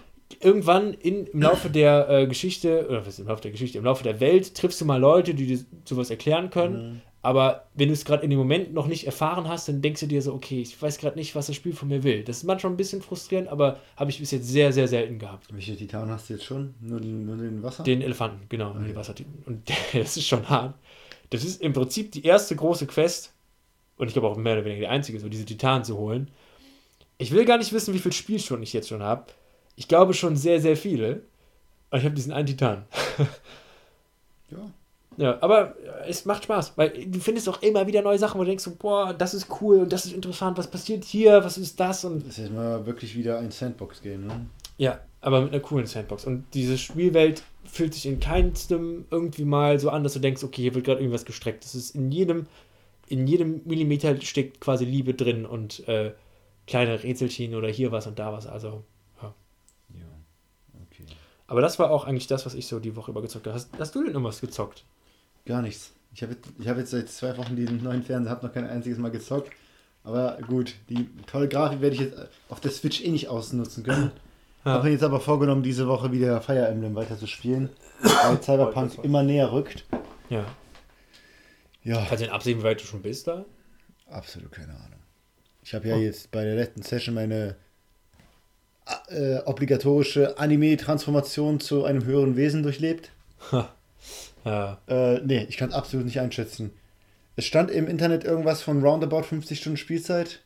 Irgendwann in, im Laufe der äh, Geschichte, oder was ist im Laufe der Geschichte, im Laufe der Welt triffst du mal Leute, die dir sowas erklären können. Mhm. Aber wenn du es gerade in dem Moment noch nicht erfahren hast, dann denkst du dir so, okay, ich weiß gerade nicht, was das Spiel von mir will. Das ist manchmal ein bisschen frustrierend, aber habe ich bis jetzt sehr, sehr selten gehabt.
Welche Titan hast du jetzt schon? Nur den, nur den Wasser?
Den Elefanten, genau, okay. den Wassertitan. Und das ist schon hart. Das ist im Prinzip die erste große Quest, und ich glaube auch mehr oder weniger die einzige, so diese Titanen zu holen. Ich will gar nicht wissen, wie viele Spielstunden ich jetzt schon habe. Ich glaube schon sehr, sehr viele. Und ich habe diesen einen Titan. ja. Ja, aber es macht Spaß, weil du findest auch immer wieder neue Sachen, wo du denkst, so, boah, das ist cool und das ist interessant, was passiert hier, was ist das? Und
das ist mal wirklich wieder ein Sandbox-Game, ne?
Ja, aber mit einer coolen Sandbox. Und diese Spielwelt fühlt sich in keinstem irgendwie mal so an, dass du denkst, okay, hier wird gerade irgendwas gestreckt. Das ist in jedem, in jedem Millimeter steckt quasi Liebe drin und äh, kleine Rätselchen oder hier was und da was. Also, ja. Ja, okay. Aber das war auch eigentlich das, was ich so die Woche über gezockt habe. Hast, hast du denn irgendwas gezockt?
Gar nichts. Ich habe ich hab jetzt seit zwei Wochen den neuen Fernseher, habe noch kein einziges Mal gezockt. Aber gut, die tolle Grafik werde ich jetzt auf der Switch eh nicht ausnutzen können. Ja. Habe mir jetzt aber vorgenommen, diese Woche wieder Fire Emblem weiter zu spielen, weil Cyberpunk immer näher rückt.
Ja. Ja. Kannst du denn absehen, wie weit du schon bist da?
Absolut keine Ahnung. Ich habe ja oh. jetzt bei der letzten Session meine äh, obligatorische Anime-Transformation zu einem höheren Wesen durchlebt. Ha. Ja. Äh, nee, ich kann es absolut nicht einschätzen. Es stand im Internet irgendwas von roundabout 50 Stunden Spielzeit.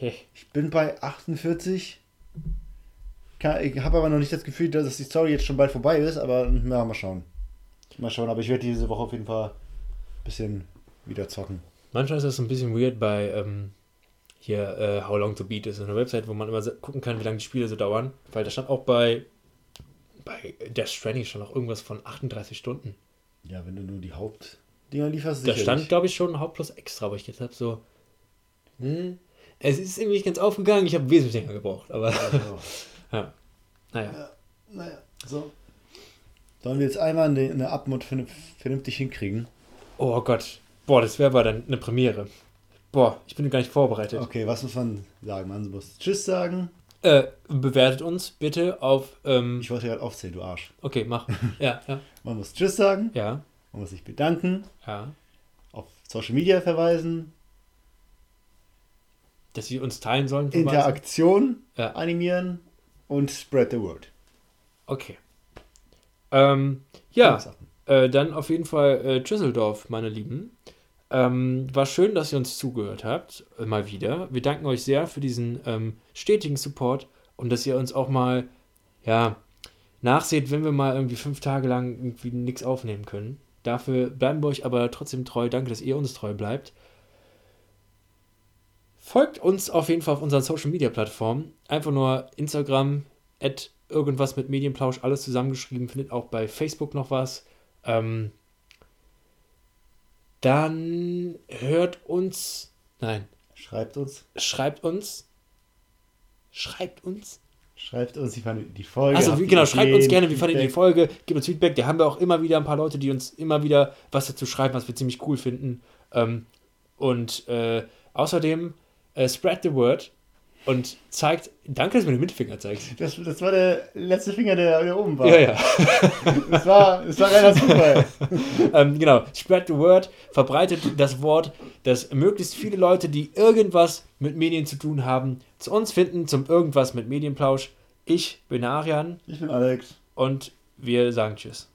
Ich bin bei 48. ich habe aber noch nicht das Gefühl, dass die Story jetzt schon bald vorbei ist, aber ja, mal schauen. Mal schauen, aber ich werde diese Woche auf jeden Fall ein bisschen wieder zocken.
Manchmal ist das ein bisschen weird bei ähm, hier äh, How Long to Beat ist eine Website, wo man immer gucken kann, wie lange die Spiele so dauern. Weil da stand auch bei, bei Death Stranding schon noch irgendwas von 38 Stunden.
Ja, wenn du nur die Hauptdinger lieferst.
Da stand, glaube ich, schon Haupt plus extra, aber ich jetzt habe so. Hm, es ist irgendwie nicht ganz aufgegangen. Ich habe wesentlich länger gebraucht, aber. Ja. ja. Naja.
Ja, naja, so. Sollen wir jetzt einmal eine, eine Abmod vernünftig hinkriegen?
Oh Gott. Boah, das wäre aber dann eine Premiere. Boah, ich bin gar nicht vorbereitet.
Okay, was muss man sagen? Man muss Tschüss sagen.
Äh, bewertet uns bitte auf. Ähm,
ich wollte gerade aufzählen, du Arsch.
Okay, mach. ja, ja.
Man muss Tschüss sagen.
Ja.
Man muss sich bedanken.
Ja.
Auf Social Media verweisen.
Dass sie uns teilen sollen.
Interaktion
ja.
animieren und spread the word.
Okay. Ähm, ja, äh, dann auf jeden Fall äh, Düsseldorf, meine Lieben. Ähm, war schön, dass ihr uns zugehört habt, äh, mal wieder. Wir danken euch sehr für diesen ähm, stetigen Support und dass ihr uns auch mal, ja, nachseht, wenn wir mal irgendwie fünf Tage lang irgendwie nichts aufnehmen können. Dafür bleiben wir euch aber trotzdem treu. Danke, dass ihr uns treu bleibt. Folgt uns auf jeden Fall auf unseren Social Media Plattformen. Einfach nur Instagram, at irgendwas mit Medienplausch, alles zusammengeschrieben. Findet auch bei Facebook noch was. Ähm, dann hört uns. Nein.
Schreibt uns.
Schreibt uns. Schreibt uns.
Schreibt uns, wie fandet die Folge.
Also genau, schreibt uns gerne, wie fandet ihr die Folge. Gebt uns Feedback. Da haben wir auch immer wieder ein paar Leute, die uns immer wieder was dazu schreiben, was wir ziemlich cool finden. Ähm, und äh, außerdem äh, spread the word und zeigt, danke, dass du mir den Mittelfinger zeigst.
Das, das war der letzte Finger, der, der oben war.
Ja, ja.
das war, das war reiner Zufall.
ähm, genau, spread the word, verbreitet das Wort, dass möglichst viele Leute, die irgendwas mit Medien zu tun haben, zu uns finden, zum irgendwas mit Medienplausch. Ich bin Arian.
Ich bin Alex.
Und wir sagen Tschüss.